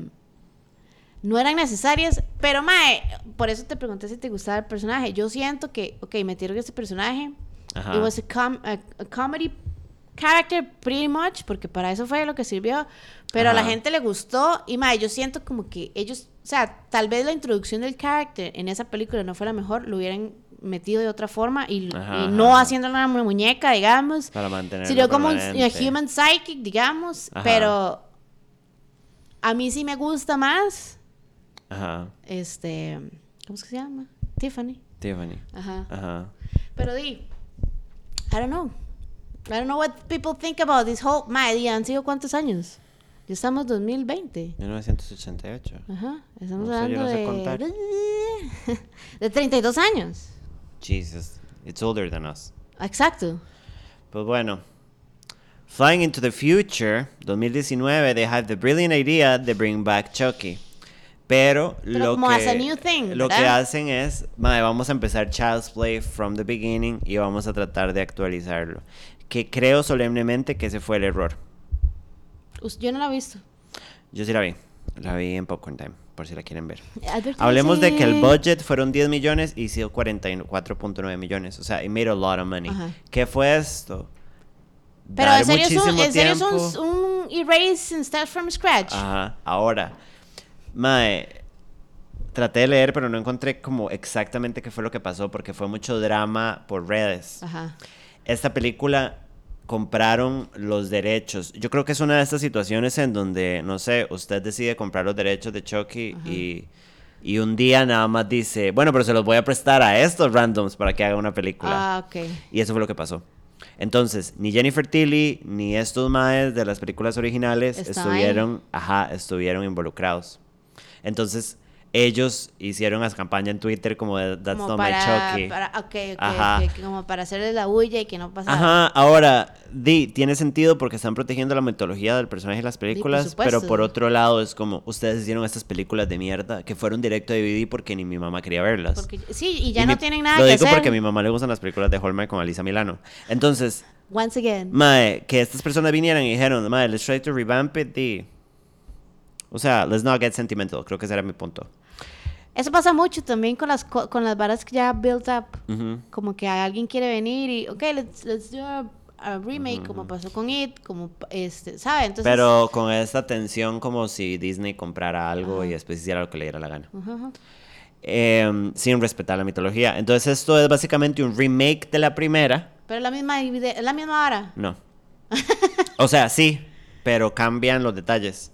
No eran necesarias, pero mae, por eso te pregunté si te gustaba el personaje. Yo siento que, ok, metieron este personaje. Ajá. It was a, com- a- a comedy character pretty much, porque para eso fue lo que sirvió. Pero a la Ajá. gente le gustó y mae, yo siento como que ellos, o sea, tal vez la introducción del character en esa película no fuera mejor, lo hubieran metido de otra forma y, Ajá, y no ajá. haciéndola una muñeca, digamos. Para mantenerlo Sería como un human psychic, digamos, Ajá. pero a mí sí me gusta más Ajá. este, ¿cómo es que se llama? Tiffany. Tiffany. Ajá. Ajá. Pero di, I don't know. I don't know what people think about this whole, madre, han sido cuántos años? Ya estamos 2020. 1988. Ajá, estamos No sé, yo hablando no sé de contar. de 32 años. Jesus. It's older than us. Exacto. Pues bueno. Flying into the future, 2019, they had the brilliant idea de bring back Chucky. Pero, Pero lo como que a new thing, lo que hacen es, "Mae, vamos a empezar Child's Play from the beginning y vamos a tratar de actualizarlo. Que creo solemnemente que ese fue el error. Yo no la he visto. Yo sí la vi. La vi en Popcorn Time, por si la quieren ver. Advertising. Hablemos de que el budget fueron 10 millones y hizo 44.9 millones. O sea, it made a lot of money. Ajá. ¿Qué fue esto? Pero Dar en serio, es un, erase start from scratch. Ajá. Ahora, mae, traté de leer, pero no encontré como exactamente qué fue lo que pasó porque fue mucho drama por redes. Ajá. Esta película compraron los derechos. Yo creo que es una de estas situaciones en donde, no sé, usted decide comprar los derechos de Chucky y, y un día nada más dice, bueno, pero se los voy a prestar a estos randoms para que haga una película. Ah, ok. Y eso fue lo que pasó. Entonces, ni Jennifer Tilly ni estos maes de las películas originales ahí. estuvieron, ajá, estuvieron involucrados. Entonces, ellos hicieron las campaña en Twitter como de That's como not para, my Chucky. para- ok, ok, Ajá. como para hacerle la bulla y que no pasa Ajá, ahora, di, tiene sentido porque están protegiendo la mitología del personaje de las por películas, supuesto. pero por otro lado es como, ustedes hicieron estas películas de mierda que fueron directo a DVD porque ni mi mamá quería verlas. Porque, sí, y ya Y no mi- tienen nada Lo que digo hacer. porque a mi mamá le gustan las películas de Hallmark con Alisa Milano. Entonces, Once again. Mae, que estas personas vinieran y dijeron, Mae, let's try to revamp it. di". O sea, let's not get sentimental. Creo que ese era mi punto. Eso pasa mucho también con las, co- con las varas que ya built up. Ujú. Como que alguien quiere venir y, ok, let's, let's do a, a remake, como pasó con It, como, este, ¿sabe? Entonces, Pero con esta tensión como si Disney comprara algo y después hiciera lo que le diera la gana. Em, sin respetar la mitología. Entonces esto es básicamente un remake de la primera. Pero la misma, la misma vara. No. O sea, sí, pero cambian los detalles.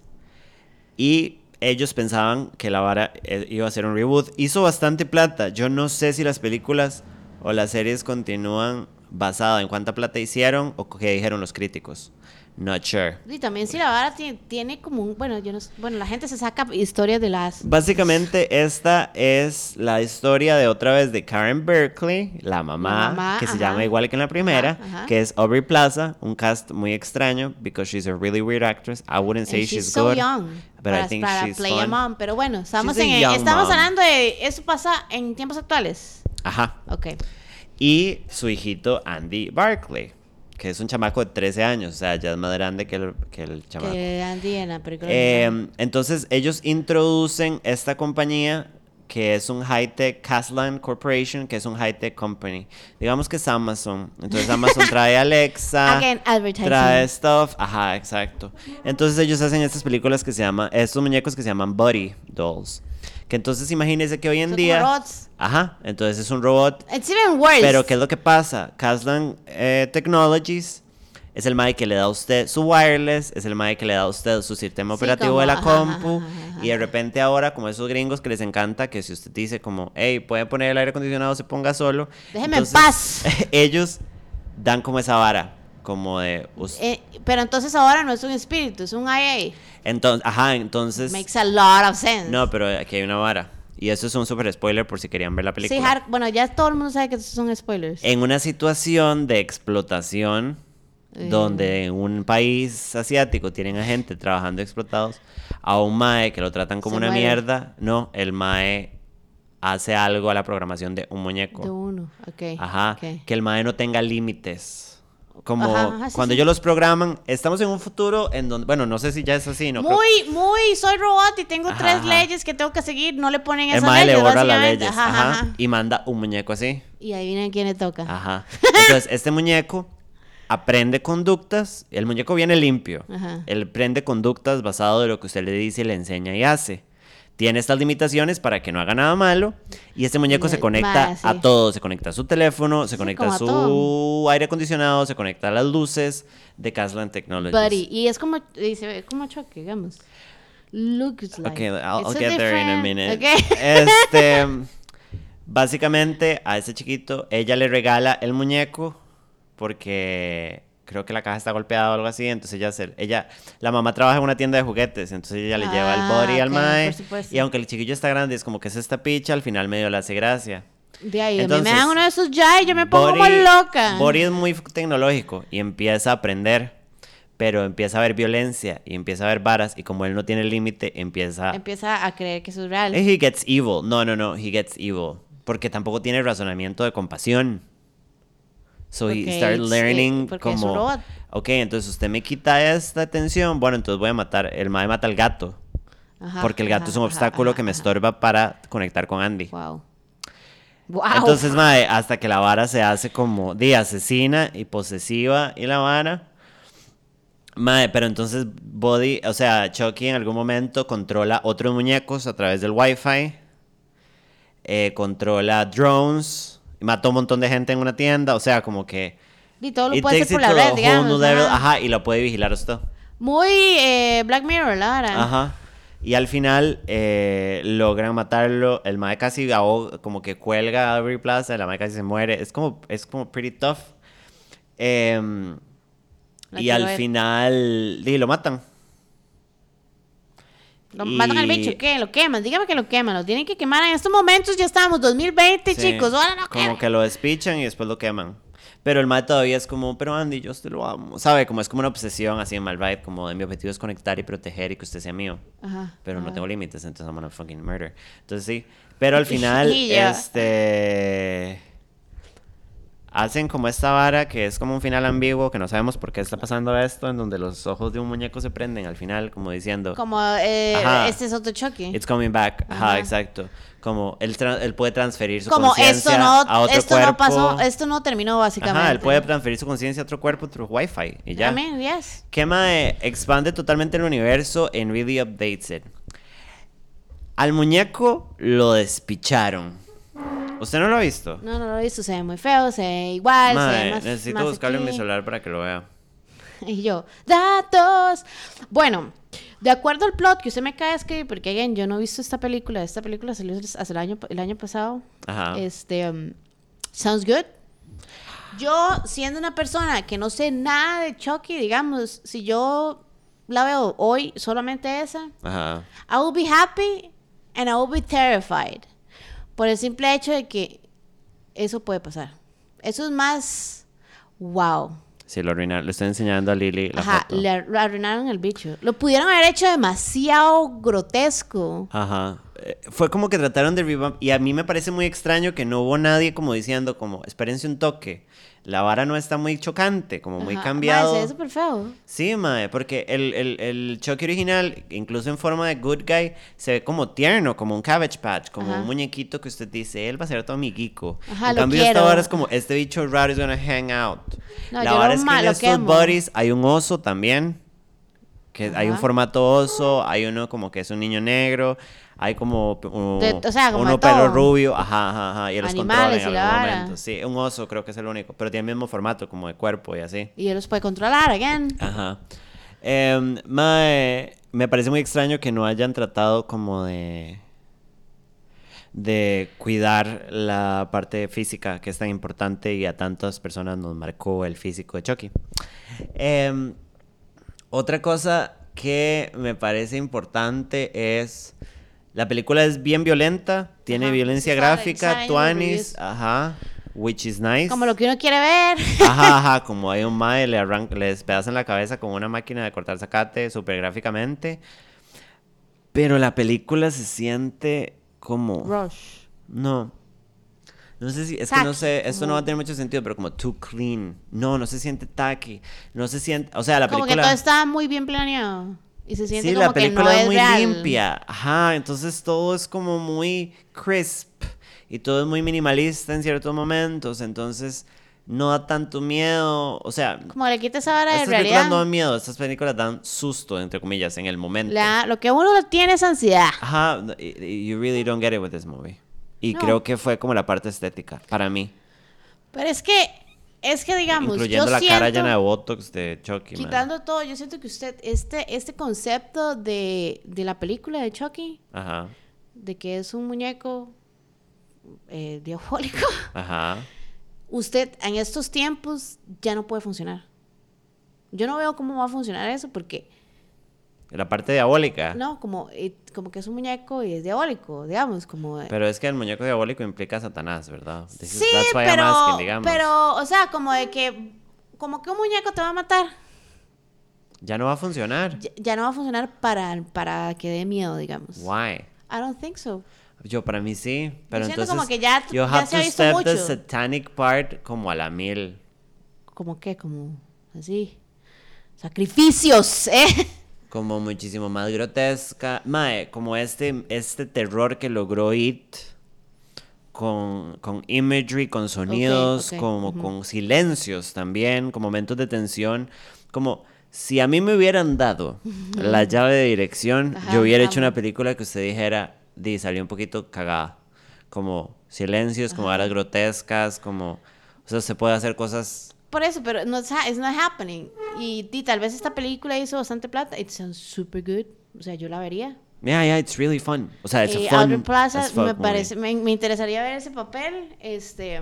Y ellos pensaban que la vara eh, iba a ser un reboot. Hizo bastante plata. Yo no sé si las películas o las series continúan basadas en cuánta plata hicieron o qué dijeron los críticos. Not sure. Y también si la vara tiene, tiene como un, bueno, yo no bueno, la gente se saca historias de las... Básicamente esta es la historia de otra vez de Karen Berkeley, la mamá, La mamá, que se ajá. llama igual que en la primera, Ajá, ajá. que es Aubrey Plaza, un cast muy extraño because she's a really weird actress. I wouldn't say And she's, she's so good, young but para, I think para she's play a fun. mom. Pero bueno, estamos, She's a en, young estamos mom. hablando de... Eso pasa en tiempos actuales. Ajá. Ok. Y su hijito Andy Barclay, que es un chamaco de 13 años, o sea, ya es más grande que el, que el chamaco. Que Andy en la película. Eh, entonces ellos introducen esta compañía que es un high-tech, Caslan Corporation, que es un high-tech company. Digamos que es Amazon. Entonces Amazon trae Alexa, Again, advertising. trae stuff. Ajá, exacto. Entonces ellos hacen estas películas que se llaman, estos muñecos que se llaman Body Dolls. Que entonces imagínense que hoy en Son día... robots. Ajá, entonces es un robot It's even worse. pero ¿qué es lo que pasa? Caslan eh, Technologies es el mae que le da a usted su wireless, es el mae que le da a usted su sistema Sí, operativo como, de la ajá, compu. ajá, ajá, Y de repente ahora, como esos gringos que les encanta que si usted dice como, hey, puede poner el aire acondicionado, se ponga solo. Déjeme en paz. ellos dan como esa vara, como de... Eh, pero entonces ahora no es un espíritu, es un IA. Entonces, ajá, entonces... Makes a lot of sense. No, pero aquí hay una vara. Y eso es un super spoiler por si querían ver la película. Sí, bueno, ya todo el mundo sabe que esos son spoilers. En una situación de explotación, Eh. donde en un país asiático tienen a gente trabajando explotados, a un mae que lo tratan como Se una muere. mierda, no, el mae hace algo a la programación de un muñeco. De uno, ok. Ajá, que el mae no tenga límites. Como Ajá, ajá, sí, cuando sí. ellos los programan, estamos en un futuro en donde, bueno, no sé si ya es así, ¿no? creo- muy, muy, soy robot y tengo Ajá, tres leyes que tengo que seguir, no le ponen el esas mae le leyes, borra las leyes, ajá. y manda un muñeco así. Y adivinen quién le toca. Ajá. Entonces, este muñeco aprende conductas. El muñeco viene limpio. Ajá. Él aprende conductas basado de lo que usted le dice, le enseña y hace. Tiene estas limitaciones para que no haga nada malo. Y este muñeco se Ma- conecta sí. a todo. Se conecta a su teléfono, se Sí, conecta a su todo. aire acondicionado, se conecta a las luces de Caslan Technologies. Buddy. Y es como, y se ve como choque, digamos. Looks like. Okay, I'll, get there in a minute. Este, básicamente a ese chiquito ella le regala el muñeco porque creo que la caja está golpeada o algo así, entonces ella se- ella la mamá trabaja en una tienda de juguetes, entonces ella le lleva el Ah, body al ok, mae y aunque el chiquillo está grande es como que es esta picha, al final medio le hace gracia. De ahí, a mí Entonces, me dan uno de esos ya y yo me pongo como Body- loca. Body es muy tecnológico y empieza a aprender, pero empieza a ver violencia y empieza a ver varas y como él no tiene límite, empieza Empieza a creer que eso es real. He gets evil. No, no, no. He gets evil. Porque tampoco tiene razonamiento de compasión. So Porque he started learning eh, como... Ok, entonces usted me quita esta atención. Bueno, entonces voy a matar... El mae mata al gato. Ajá, porque el gato ajá, es un obstáculo ajá, que me estorba para conectar con Andy. Wow. Wow. Entonces, mae, hasta que la vara se hace como de asesina y posesiva y la vara. Mae, pero entonces Body, o sea, Chucky en algún momento controla otros muñecos a través del Wi-Fi. eh, controla drones. Mató un montón de gente en una tienda. O sea, como que. y todo lo puede hacer por la red, digamos. level. ajá. Y lo puede vigilar usted. Muy eh, Black Mirror, la vara. Ajá. Y al final eh, logran matarlo. El mae casi como que cuelga a Aubrey Plaza. La mae casi se muere. Es como, es como pretty tough. La y al ver. final, di, lo matan. Lo matan al Y- bicho, ¿qué? Lo queman. Dígame que lo queman. Lo tienen que quemar. En estos momentos ya estamos, 2020, Sí, chicos. Ahora no Como quemen. que lo despichan y después lo queman. Pero el mae todavía es como, pero Andy, yo te lo amo. ¿Sabe? Como es como una obsesión así en mal vibe, como de mi objetivo es conectar y proteger y que usted sea mío. Ajá. Pero no ajá. tengo límites, entonces I'm gonna fucking murder. Entonces sí. Pero al final, Y este. Hacen como esta vara que es como un final ambiguo, que no sabemos por qué está pasando esto, en donde los ojos de un muñeco se prenden al final, como diciendo, Como eh, Ajá. este es otro choque. It's coming back. Ajá, Ajá. exacto. Como él, tra- él puede transferir su conciencia no, a otro esto cuerpo. no pasó, esto no terminó básicamente. Ajá, él puede transferir su conciencia a otro cuerpo through Wi-Fi y ya. I mean, yes. ¿Qué mae expande totalmente el universo en Really Updates It? Al muñeco lo despicharon. ¿Usted no lo ha visto? No, no lo he visto, se ve muy feo, se ve igual, se Mae, ve más, necesito más buscarlo en mi celular para que lo vea. Y yo, datos. Bueno, de acuerdo al plot que usted me acaba de escribir, porque again, yo no he visto esta película, esta película salió hace el año, el año pasado. Ajá. Este, um, sounds good. Yo, siendo una persona que no sé nada de Chucky, digamos, si yo la veo hoy, solamente esa, Ajá. I will be happy and I will be terrified. Por el simple hecho de que eso puede pasar. Eso es más wow. Sí, lo arruinaron. Le estoy enseñando a Lily la Ajá, foto. le arruinaron el bicho. Lo pudieron haber hecho demasiado grotesco. Ajá. Eh, Fue como que trataron de revamp. Y a mí me parece muy extraño que no hubo nadie como diciendo, como, espérense un toque. La vara no está muy chocante, como muy Ajá. cambiado. Mae, se ve súper feo. Sí, mae, porque el, el, el Chucky original, incluso en forma de good guy, se ve como tierno, como un cabbage patch, como Ajá. un muñequito que usted dice, él va a ser todo amiguico. Ajá, en lo cambio, esta vara es como, este bicho raro is gonna hang out. No, La vara es que en estos buddies hay un oso también. Que hay un formato oso, hay uno como que es un niño negro, hay como, uh, De- o sea, como uno pelo rubio, ajá, ajá, ajá, y los controla en algún momento. Sí, un oso creo que es el único, pero tiene el mismo formato como de cuerpo y así. Y él los puede controlar, again. Ajá. Em, mae, me parece muy extraño que no hayan tratado como de de cuidar la parte física que es tan importante y a tantas personas nos marcó el físico de Chucky. Em, otra cosa que me parece importante es la película es bien violenta, tiene Ajá, violencia gráfica, tuanis, ajá, which is nice. Como lo que uno quiere ver. Ajá, ajá, como hay un mae, le, arranca, le despedazan la cabeza con una máquina de cortar zacate súper gráficamente. Pero la película se siente como... Rush. No. No sé si... Es que no sé, esto no va a como- tener mucho sentido, pero como too clean. No, no se siente tacky. No se siente... O sea, la Como que película... todo está muy bien planeado. Y se siente Sí, como la película que no es es muy real. limpia. Ajá, entonces todo es como muy crisp y todo es muy minimalista en ciertos momentos, entonces no da tanto miedo, o sea, Como le quita esa vara de estas películas no realidad. dan miedo, estas películas dan susto, entre comillas, en el momento. La- lo que uno tiene es ansiedad. Ajá, you really don't get it with this movie. Y No. creo que fue como la parte estética, para mí. Pero es que, es que digamos, incluyendo yo la siento, cara llena de botox de Chucky. man. quitando todo, yo siento que usted, este, este concepto de, de la película de Chucky, Ajá, de que es un muñeco eh, diabólico, ajá. usted en estos tiempos ya no puede funcionar. Yo no veo cómo va a funcionar eso porque, La parte diabólica. no, como, eh, como que es un muñeco y es diabólico, digamos, como... de- Pero es que el muñeco diabólico implica a Satanás, ¿verdad? This is- sí, I'm pero, digamos. pero, o sea, como de que, como que un muñeco te va a matar. Ya no va a funcionar. ya, ya no va a funcionar para, para que dé miedo, digamos. Why? I don't think so. Yo para mí sí, pero entonces como que ya- you ya have se ha to visto step the satanic part como a la mil. Como que, como así. Sacrificios, ¿eh? Como muchísimo más grotesca. Mae, como este, este terror que logró It con, con imagery, con sonidos, como con silencios también, con momentos de tensión. Como si a mí me hubieran dado la llave de dirección, Ajá, yo hubiera hecho una película que usted dijera, di, salió un poquito cagada. Como silencios, como varas grotescas, como... O sea, se puede hacer cosas... Por eso, pero no it's not happening. Y, y tal vez esta película hizo bastante plata. It sounds super good. O sea, yo la vería. Yeah, yeah, it's really fun. O sea, it's Eh, a fun Aubrey Plaza, me, movie. parece, me, me interesaría ver ese papel. Este,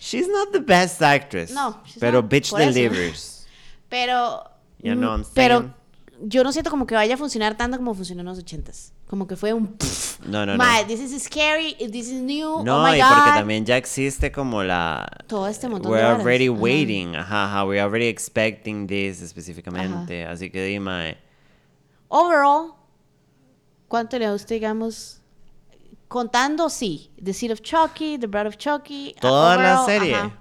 She's not the best actress. No, she's Pero not. bitch delivers. pero. You know what I'm pero yo no siento como que vaya a funcionar tanto como funcionó en los ochentas. Como que fue un. No, no, no. My, this is scary, this is new. No, oh my y God. porque también ya existe como la... Todo este montón We're de already Ajá. waiting. Ajá, ajá. We're already expecting this específicamente. Así que dime... Overall, ¿cuánto le da usted, digamos, contando, sí, The Seed of Chucky, The Blood of Chucky? Toda la overall, serie. ajá.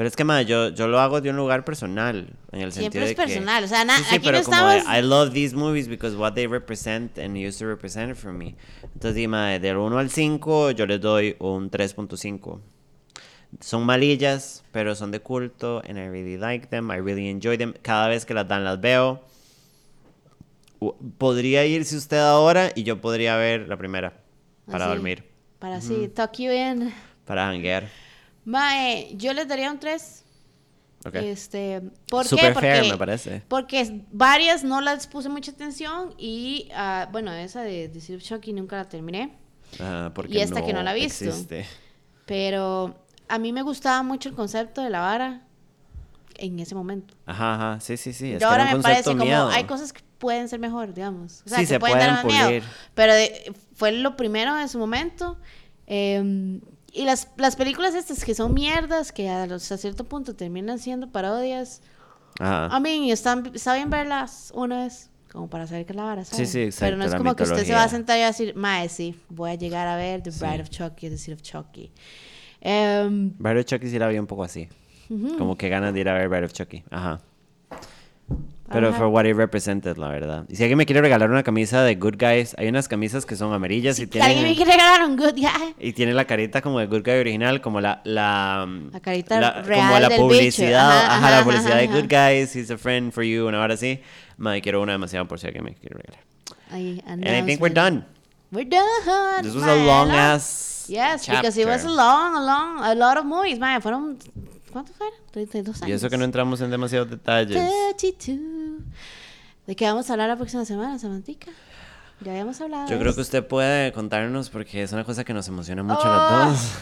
Pero es que, ma, yo, yo lo hago de un lugar personal. En el Siempre sentido es de que... personal, o sea, na- sí, sí, aquí no pero como de, estamos- I love these movies because what they represent and used to represent for me. Entonces, dime, del 1 al 5 yo les doy un 3.5. Son malillas, pero son de culto and I really like them. I really enjoy them. Cada vez que las dan las veo. Podría irse usted ahora y yo podría ver la primera para Así, dormir, Para así, tuck you in. para hanguear. Mae, yo les daría un 3. Ok. Este, ¿Por Super qué? Porque, fair, me parece. Porque varias no las puse mucha atención y, ah, bueno, esa de Seed of Chucky nunca la terminé. Ajá, porque Y esta que no la he visto. existe. Pero a mí me gustaba mucho el concepto de la vara en ese momento. Ajá, ajá, sí, sí, sí. Es que ahora era un me parece concepto como miedo. hay cosas que pueden ser mejor, digamos. O sea, Sí, que se pueden dar pueden más miedo. pulir. Pero de- fue lo primero en su momento. eh, y las, las películas estas que son mierdas, que a, los- a cierto punto terminan siendo parodias. Ajá. A mí, están, está bien verlas una vez, como para saber qué es la vara, Sí, sí, exacto, Pero no es como que usted se va a sentar y va a decir, mae, sí, voy a llegar a ver The Bride Sí. of Chucky, The Seed of Chucky. Em, Bride of Chucky sí la vi un poco así. Como que ganas de ir a ver Bride of Chucky. Ajá. Pero Ajá. for what it represented, la verdad. Y si alguien me quiere regalar una camisa de Good Guys, hay unas camisas que son amarillas y Si alguien me quiere regalar un good guy. y tiene la carita como de Good Guy original, como la... La, La carita la- real Como la del publicidad, Ajá, ajá, la publicidad de Good Guys, he's a friend for you, una hora así. Madre, quiero una demasiado por si alguien me quiere regalar. Ahí, And I think we're done. We're done. This was a man. long ass Yes, because it was a chapter. long, a long, a lot of movies, man. Fueron, ¿cuántos fueron? 32 años. Y eso que no entramos en demasiados detalles. 32. ¿De qué vamos a hablar la próxima semana, Samantica? Ya habíamos hablado. Yo creo que usted puede contarnos porque es una cosa que nos emociona mucho a Ah. las dos.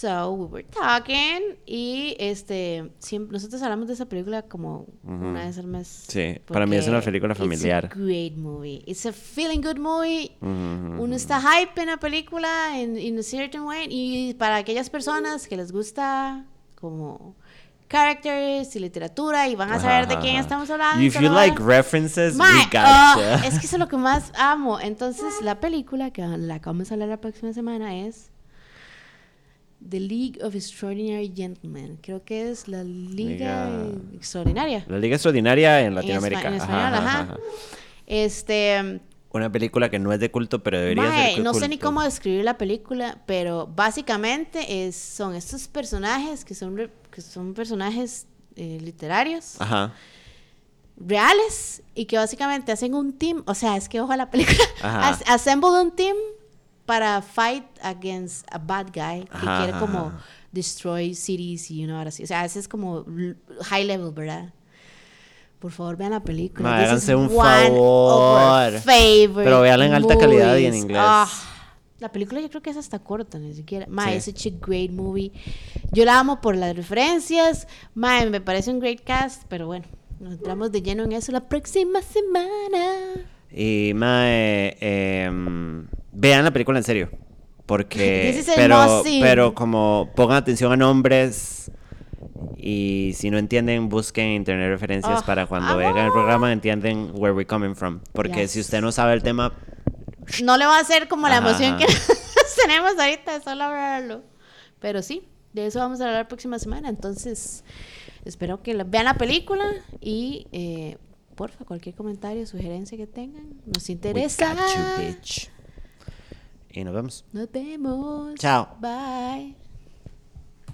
So, we were talking y este, siempre, nosotros hablamos de esa película como una vez al mes. Sí, para mí es una película familiar. It's a great movie. It's a feeling good movie. Ujú, Uno está hype en la película in, in a certain way y para aquellas personas que les gusta como characters y literatura y van a saber de quién estamos hablando. If you like references, Mae, we gotcha. es que eso es lo que más amo. Entonces, la película que la que vamos a hablar la próxima semana es The League of Extraordinary Gentlemen. Creo que es la Liga Liga- Extraordinaria. La Liga Extraordinaria en Latinoamérica. en español, ajá, ajá. ajá. Este, Una película que no es de culto, pero debería mae, ser no sé ni culto. cómo describir la película, pero básicamente es, son estos personajes que son, re- que son personajes eh, literarios. Ajá. reales y que básicamente hacen un team, o sea, es que ojo a la película, Ajá. As- assemble un team para fight against a bad guy que Ajá, quiere como destroy cities y una hora así. O sea, ese es como high level, ¿verdad? Por favor, vean la película. Ma, háganse un favor. Pero véanla en alta calidad y en inglés. Ah, la película yo creo que es hasta corta, ni siquiera. Ma, Sí. es such a great movie. Yo la amo por las referencias. Ma, me parece un great cast, pero bueno, nos entramos de lleno en eso la próxima semana. Y, mae, em, vean la película en serio. Porque, pero, pero como pongan atención a nombres y si no entienden, busquen en internet referencias Oh, para cuando amo. vean el programa entienden where we're coming from. Porque Yes. si usted no sabe el tema, No le va a hacer como la Ajá, emoción que tenemos ahorita solo hablarlo. Pero sí, de eso vamos a hablar la próxima semana. Entonces, espero que la- vean la película y, eh, porfa, cualquier comentario, sugerencia que tengan, nos we interesa. got you, bitch. Y nos vemos. Nos vemos. Chao. Bye.